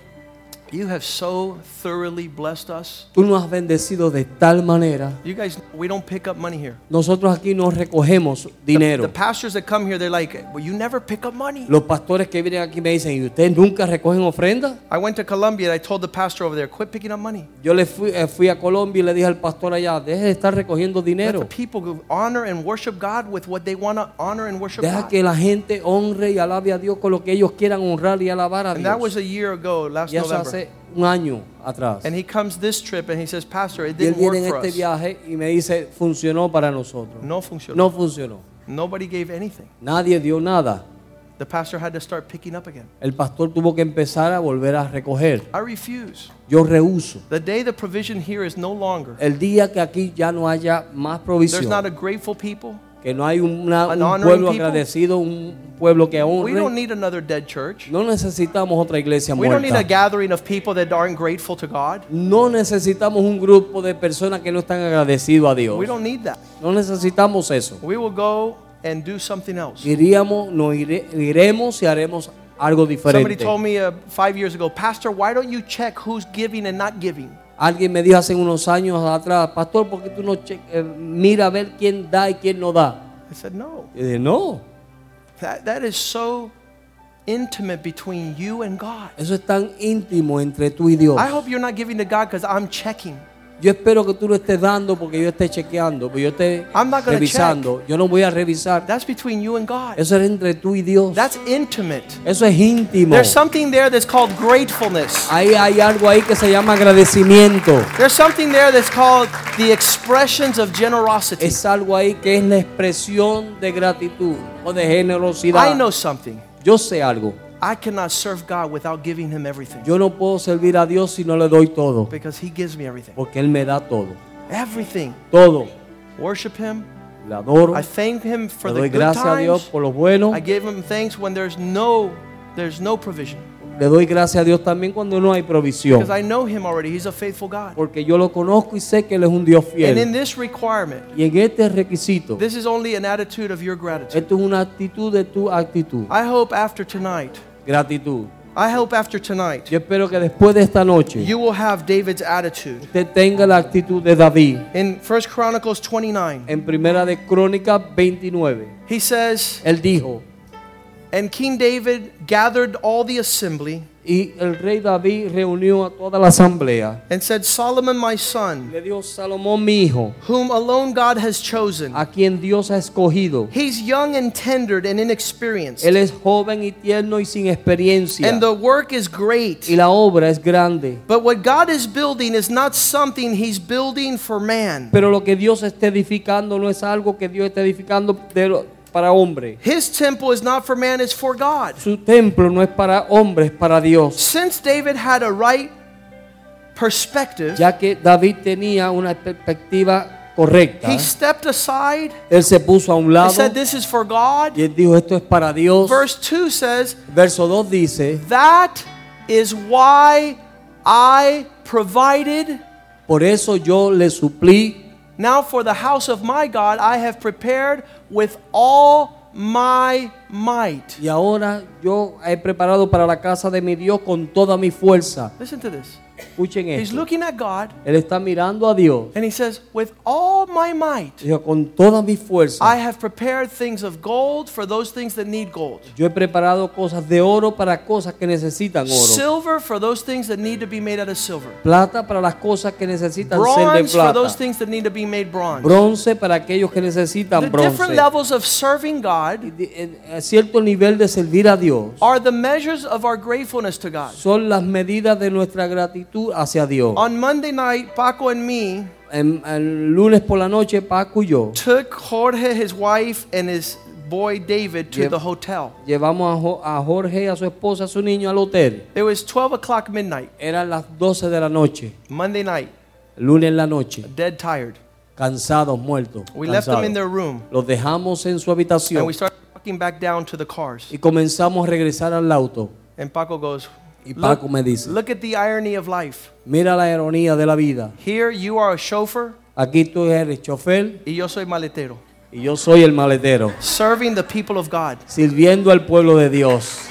S1: you have so thoroughly blessed us.
S3: tú nos has bendecido de tal manera.
S1: You guys, we don't pick up money here.
S3: Nosotros aquí no recogemos
S1: The,
S3: dinero.
S1: the pastors that come here, they're like, well, you never pick up money.
S3: Los pastores que vienen aquí me dicen, ¿y ustedes nunca recogen ofrenda?
S1: I went to Colombia and I told the pastor over there, quit picking up money.
S3: Yo le fui, eh, fui a Colombia y le dije al pastor allá, deje de estar recogiendo
S1: Let
S3: dinero.
S1: the people honor and worship God with what they want to honor and worship
S3: Deja
S1: God.
S3: que la gente honre y alabe a Dios con lo que ellos quieran honrar y alabar a
S1: And that was
S3: Dios.
S1: a year ago, last November.
S3: Hace un año atrás.
S1: And he comes this trip and he says, Pastor, it
S3: Y él
S1: didn't work
S3: viene en
S1: for
S3: este
S1: us.
S3: viaje y me dice, funcionó para nosotros.
S1: No funcionó.
S3: No funcionó.
S1: Nobody gave anything.
S3: Nadie dio nada.
S1: The pastor had to start picking up again.
S3: El pastor tuvo que empezar a volver a recoger.
S1: I refuse.
S3: Yo rehuso.
S1: The day the provision here is no longer,
S3: El día que aquí ya no haya más
S1: there's not a
S3: provisión,
S1: grateful people.
S3: Que no hay una-
S1: An
S3: un pueblo agradecido, un pueblo que
S1: We don't
S3: honre,
S1: need another dead church.
S3: no necesitamos otra iglesia
S1: We don't need a
S3: muerta.
S1: gathering of people that aren't grateful to God.
S3: No necesitamos un grupo de personas que no están agradecidos a Dios.
S1: We don't need that.
S3: No necesitamos eso.
S1: We will go and do something else.
S3: Iríamos, nos ire- iremos y haremos algo
S1: Somebody
S3: diferente.
S1: told me uh, five years ago, Pastor, why don't you check who's giving and not giving?
S3: Alguien me dijo hace unos años atrás, pastor, ¿por qué tú no eh, mira a ver quién da y quién no da?
S1: I said, no.
S3: Dije, no,
S1: That, that is so intimate between you and God.
S3: eso es tan íntimo entre tú y Dios.
S1: I hope you're not giving to God because I'm checking.
S3: Yo espero que tú lo estés dando porque yo esté chequeando, porque yo esté
S1: I'm not gonna
S3: revisando. Yo no voy a revisar.
S1: That's between you and God.
S3: Eso es entre tú y Dios.
S1: That's intimate.
S3: Eso es íntimo.
S1: There's something there that's called gratefulness.
S3: Ahí hay algo ahí que se llama agradecimiento.
S1: There's something there that's called the expressions of generosity.
S3: Es algo ahí que es la expresión de gratitud o de generosidad.
S1: I know something.
S3: Yo sé algo.
S1: I cannot serve God without giving Him everything
S3: Yo no puedo servir a Dios si no le doy todo,
S1: because He gives me everything.
S3: porque Él me da todo.
S1: Everything.
S3: Todo.
S1: Worship Him.
S3: Le adoro.
S1: I thank Him for
S3: Le
S1: the
S3: doy
S1: good
S3: gracias a Dios por lo bueno.
S1: I give Him thanks when there's no there's no provision
S3: Le doy gracias a Dios también cuando no hay provisión.
S1: because I know Him already. He's a faithful God.
S3: Porque yo lo conozco y sé que Él es un Dios fiel.
S1: And in this requirement,
S3: Y en este requisito,
S1: this is only an attitude of your gratitude.
S3: esto es una actitud de tu actitud.
S1: I hope after tonight,
S3: Gratitud.
S1: I hope after tonight,
S3: Yo espero que después de esta noche
S1: you will have David's attitude.
S3: usted tenga la actitud de David.
S1: In 1 Chronicles 29,
S3: En Primera de Crónicas 29,
S1: he says,
S3: él dijo,
S1: And King David gathered all the assembly
S3: y el rey David reunió a toda la asamblea.
S1: and said, Solomon, my son,
S3: Le dijo, Salomón mi hijo,
S1: whom alone God has chosen,
S3: a quien Dios ha escogido.
S1: he's young and tender and inexperienced,
S3: Él es joven y tierno y sin experiencia.
S1: and the work is great.
S3: Y la obra es grande.
S1: But what God is building is not something he's building for man.
S3: Pero lo que Dios está edificando no es algo que Dios está edificando de para hombre.
S1: His temple is not for man, it's for God.
S3: Su templo no es para hombres, es para Dios.
S1: Since David had a right perspective,
S3: Ya que David tenía una perspectiva correcta,
S1: he stepped aside
S3: él se puso a un lado
S1: said, This is for God.
S3: y él dijo, esto es para Dios.
S1: Verse 2 says,
S3: Verso 2 dice,
S1: That is why I provided.
S3: por eso yo le suplí
S1: Now for the house of my God I have prepared with all my might.
S3: y ahora yo he preparado para la casa de mi Dios con toda mi fuerza.
S1: Listen to this.
S3: Escuchen
S1: He's looking at God
S3: Él está mirando a Dios.
S1: and he says, With all my might,
S3: Dijo, con toda mi fuerza.
S1: I have prepared things of gold for those things that need gold,
S3: Yo he preparado cosas de oro para cosas que necesitan oro.
S1: silver for those things that need to be made out of silver,
S3: Plata para las cosas que necesitan ser de
S1: bronze for those things that need to be made bronze.
S3: Bronce para aquellos que necesitan
S1: The
S3: bronce.
S1: different levels of serving God
S3: cierto nivel de servir a Dios
S1: are the measures of our gratefulness to God.
S3: son las medidas de nuestra gratitud hacia Dios.
S1: On Monday night, Paco and me
S3: En- el lunes por la noche, Paco y yo
S1: took Jorge, his wife, and his boy David to
S3: Yep.
S1: the hotel.
S3: llevamos a Jo- a Jorge, a su esposa, a su niño al hotel.
S1: It was 12 o'clock midnight,
S3: Eran las 12 de la noche,
S1: Monday night,
S3: lunes en la noche,
S1: dead tired.
S3: cansados, muertos.
S1: We left them
S3: cansados.
S1: in their room
S3: Los dejamos en su
S1: and
S3: habitación
S1: we started walking back down to the cars.
S3: y comenzamos a regresar al auto.
S1: And Paco goes,
S3: Y
S1: look,
S3: Paco me dice,
S1: look at the irony of life.
S3: mira la ironía de la vida.
S1: Here you are a chauffeur
S3: Aquí tú eres chofer
S1: y yo soy maletero.
S3: y yo soy el maletero,
S1: Serving the people of God.
S3: sirviendo al pueblo de Dios.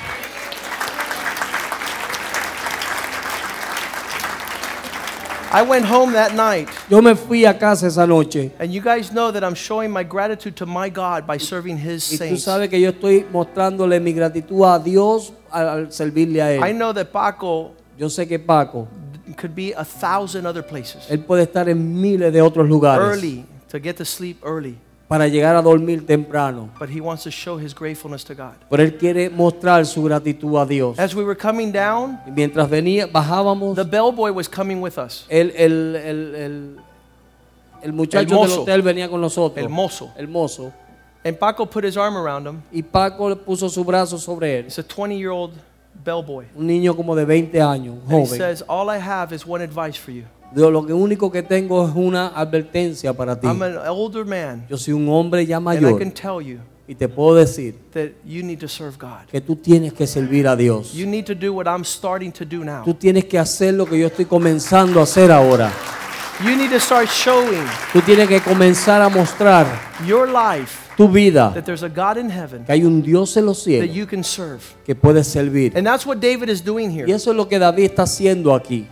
S1: I went home that night
S3: Yo me fui a casa esa noche
S1: and you guys know that I'm showing my gratitude to my God by serving his
S3: y tú
S1: saints.
S3: sabes que yo estoy mostrándole mi gratitud a Dios al, al servirle a
S1: I
S3: Él.
S1: know that Paco
S3: Yo sé que Paco,
S1: could be a thousand other places.
S3: Él puede estar en miles de otros lugares
S1: Early, to get to sleep early.
S3: Para llegar a dormir temprano.
S1: But he wants to show his gratefulness to God.
S3: Pero Él quiere mostrar su gratitud a Dios.
S1: As we were coming down,
S3: mientras venía, bajábamos,
S1: the bellboy was coming with us.
S3: el, el, el, el, el muchacho
S1: El
S3: del hotel venía con nosotros.
S1: El mozo.
S3: El mozo.
S1: And Paco put his arm around him.
S3: Y Paco le puso su brazo sobre él.
S1: It's a 20 year old bellboy.
S3: Un niño como de 20 años,
S1: And he says, All I have is one advice for you.
S3: Lo que único que tengo es una advertencia para ti.
S1: I'm an older man,
S3: Yo soy un hombre ya
S1: and I
S3: mayor
S1: can tell you
S3: y te puedo decir
S1: that you need to serve God.
S3: que tú tienes que servir a Dios.
S1: You need to do what I'm starting to do now.
S3: Tú tienes que hacer lo que yo estoy comenzando a hacer ahora.
S1: You need to start showing
S3: Tú tienes que comenzar a mostrar
S1: your life
S3: tu vida
S1: that there's a God in heaven
S3: que hay un Dios en los
S1: that
S3: cielos
S1: you can serve.
S3: que puede servir.
S1: And that's what David is doing
S3: Y
S1: here.
S3: eso es lo que David está haciendo aquí.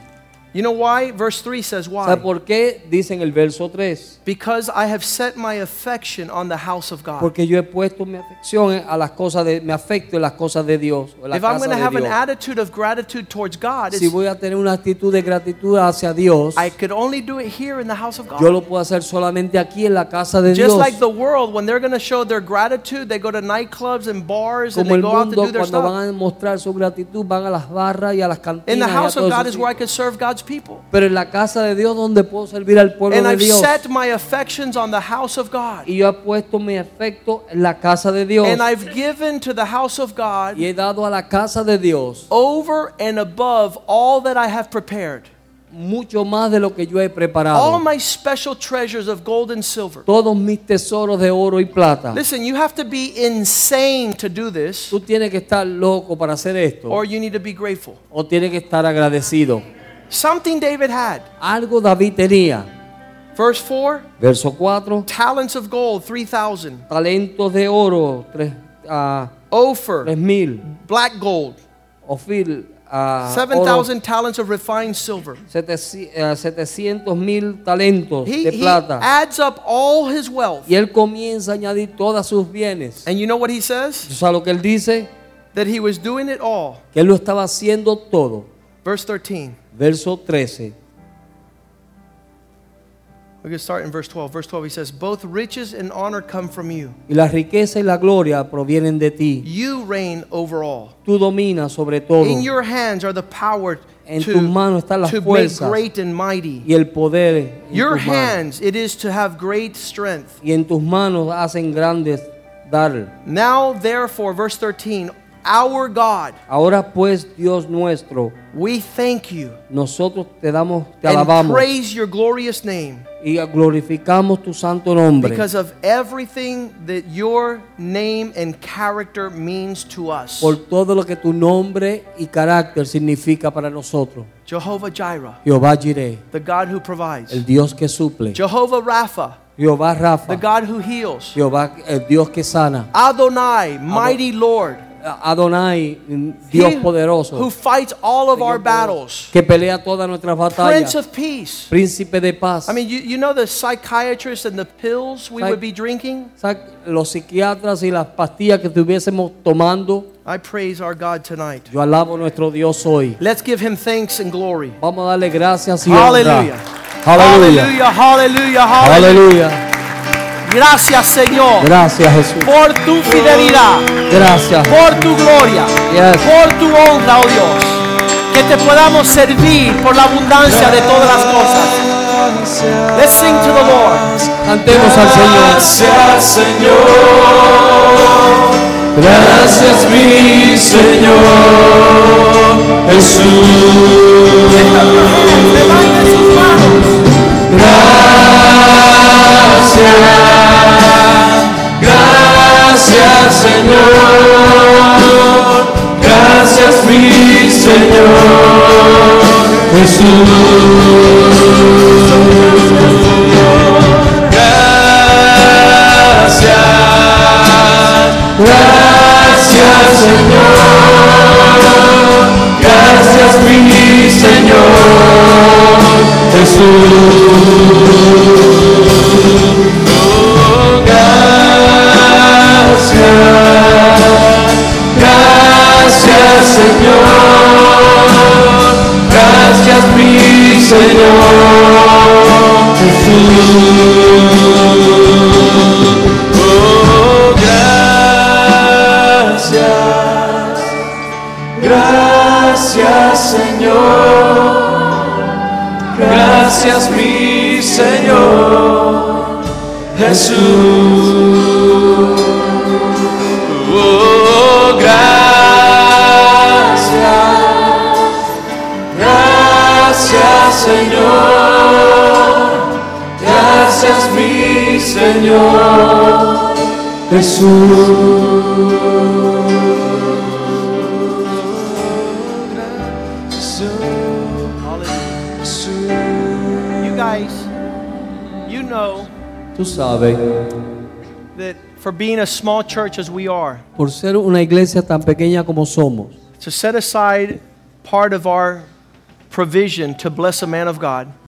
S1: You know why? Verse 3 says
S3: ¿Sabe
S1: why?
S3: por qué? Dice en el verso 3.
S1: Because I have set my affection on the house of God.
S3: Porque yo he puesto mi afección a las cosas de, mi afecto en las cosas de Dios. en la
S1: If I'm
S3: casa
S1: going to
S3: de
S1: have an
S3: Dios.
S1: attitude of gratitude towards God,
S3: Si
S1: it's,
S3: voy a tener una actitud de gratitud hacia Dios,
S1: I could only do it here in the house of God.
S3: yo
S1: God.
S3: lo puedo hacer solamente aquí en la casa de
S1: Just
S3: Dios.
S1: like the world, when they're going to show their gratitude, they go to nightclubs and bars and
S3: Como
S1: they
S3: el
S1: go out to
S3: mundo
S1: do their
S3: cuando
S1: stuff.
S3: van a mostrar su gratitud van a las barras y a las cantinas.
S1: In the
S3: y a
S1: house of God is where I could serve God's people.
S3: Pero en la casa de Dios donde puedo servir al pueblo
S1: And
S3: de
S1: I've
S3: Dios.
S1: set my affections on the house of God.
S3: Y yo he puesto mi afecto en la casa de Dios.
S1: And I've given to the house of God
S3: Y he dado a la casa de Dios
S1: over and above all that I have prepared.
S3: mucho más de lo que yo he preparado.
S1: All my special treasures of gold and silver.
S3: Todos mis tesoros de oro y plata.
S1: Listen, you have to be insane to do this,
S3: Tú tienes que estar loco para hacer esto.
S1: or you need to be grateful.
S3: o tienes que estar agradecido.
S1: Something David had.
S3: Algo David tenía.
S1: Verse 4
S3: Verso 4.
S1: talents of gold, 3,000.
S3: Talentos de oro, tres, ah,
S1: Ophir,
S3: tres mil.
S1: black gold.
S3: Ofir, ah, oro,
S1: 7,000 talents of refined silver.
S3: seteci- ah, 700 mil talentos
S1: He,
S3: de
S1: he
S3: plata.
S1: adds up all his wealth.
S3: Y él comienza a añadir todos sus bienes.
S1: And you know what he says?
S3: ¿Tú sabes lo que él dice?
S1: That he was doing it all.
S3: Que él lo estaba haciendo todo.
S1: Verse 13.
S3: Verso 13.
S1: We're going to start in verse 12. Verse 12, he says, Both riches and honor come from you.
S3: Y la riqueza y la gloria provienen de ti.
S1: You reign over all.
S3: Tú dominas sobre todo.
S1: In your hands are the power
S3: En
S1: to,
S3: tus manos están las
S1: to
S3: fuerzas.
S1: great and mighty.
S3: Y el poder
S1: Your hands it is to have great strength.
S3: Y en tus manos hacen grandes dar.
S1: Now, therefore, verse 13, our God,
S3: Ahora pues, Dios nuestro,
S1: we thank you
S3: nosotros te damos, te
S1: and
S3: alabamos
S1: praise your glorious name
S3: y glorificamos tu santo nombre
S1: because of everything that your name and character means to us.
S3: por todo lo que tu nombre y carácter significa para nosotros.
S1: Jehovah Jireh,
S3: Jehová Jireh,
S1: the God who provides.
S3: el Dios que suple.
S1: Jehovah Rapha,
S3: Jehová
S1: the God who heals.
S3: Jehová el Dios que sana.
S1: Adonai, mighty Lord,
S3: Adonai,
S1: he
S3: Dios
S1: who fights all of our battles.
S3: que pelea todas nuestras
S1: Prince
S3: batallas.
S1: of Peace.
S3: Príncipe de paz.
S1: I mean, you, you know the psychiatrists and the pills we
S3: Psych-
S1: would be drinking?
S3: Los psiquiatras y las pastillas que estuviésemos tomando,
S1: I praise our God tonight.
S3: yo alabo a nuestro Dios hoy.
S1: Let's give him thanks and glory.
S3: Vamos a darle gracias y
S1: Hallelujah.
S3: honra. Aleluya.
S1: Hallelujah, hallelujah, hallelujah.
S3: Aleluya.
S1: Gracias, Señor,
S3: Gracias Jesús.
S1: por tu fidelidad,
S3: Gracias.
S1: por tu gloria,
S3: Yes.
S1: por tu honra, oh Dios. Que te podamos servir por la abundancia de todas las cosas. Let's sing to the Lord.
S3: Cantemos al Señor.
S6: Gracias Señor, gracias mi Señor Jesús.
S1: Levanten manos.
S6: Gracias Señor, gracias mi Señor Jesús. Gracias, gracias Señor, gracias mi Señor Jesús. Gracias, gracias Señor, gracias mi Señor Jesús. Gracias Señor, gracias mi Señor. Jesús. Oh, gracias, gracias Señor, gracias mi Señor. Jesús.
S3: Tú sabes,
S1: that for being a small church as we are,
S3: por ser una iglesia tan pequeña como somos,
S1: to set aside part of our provision to bless a man of God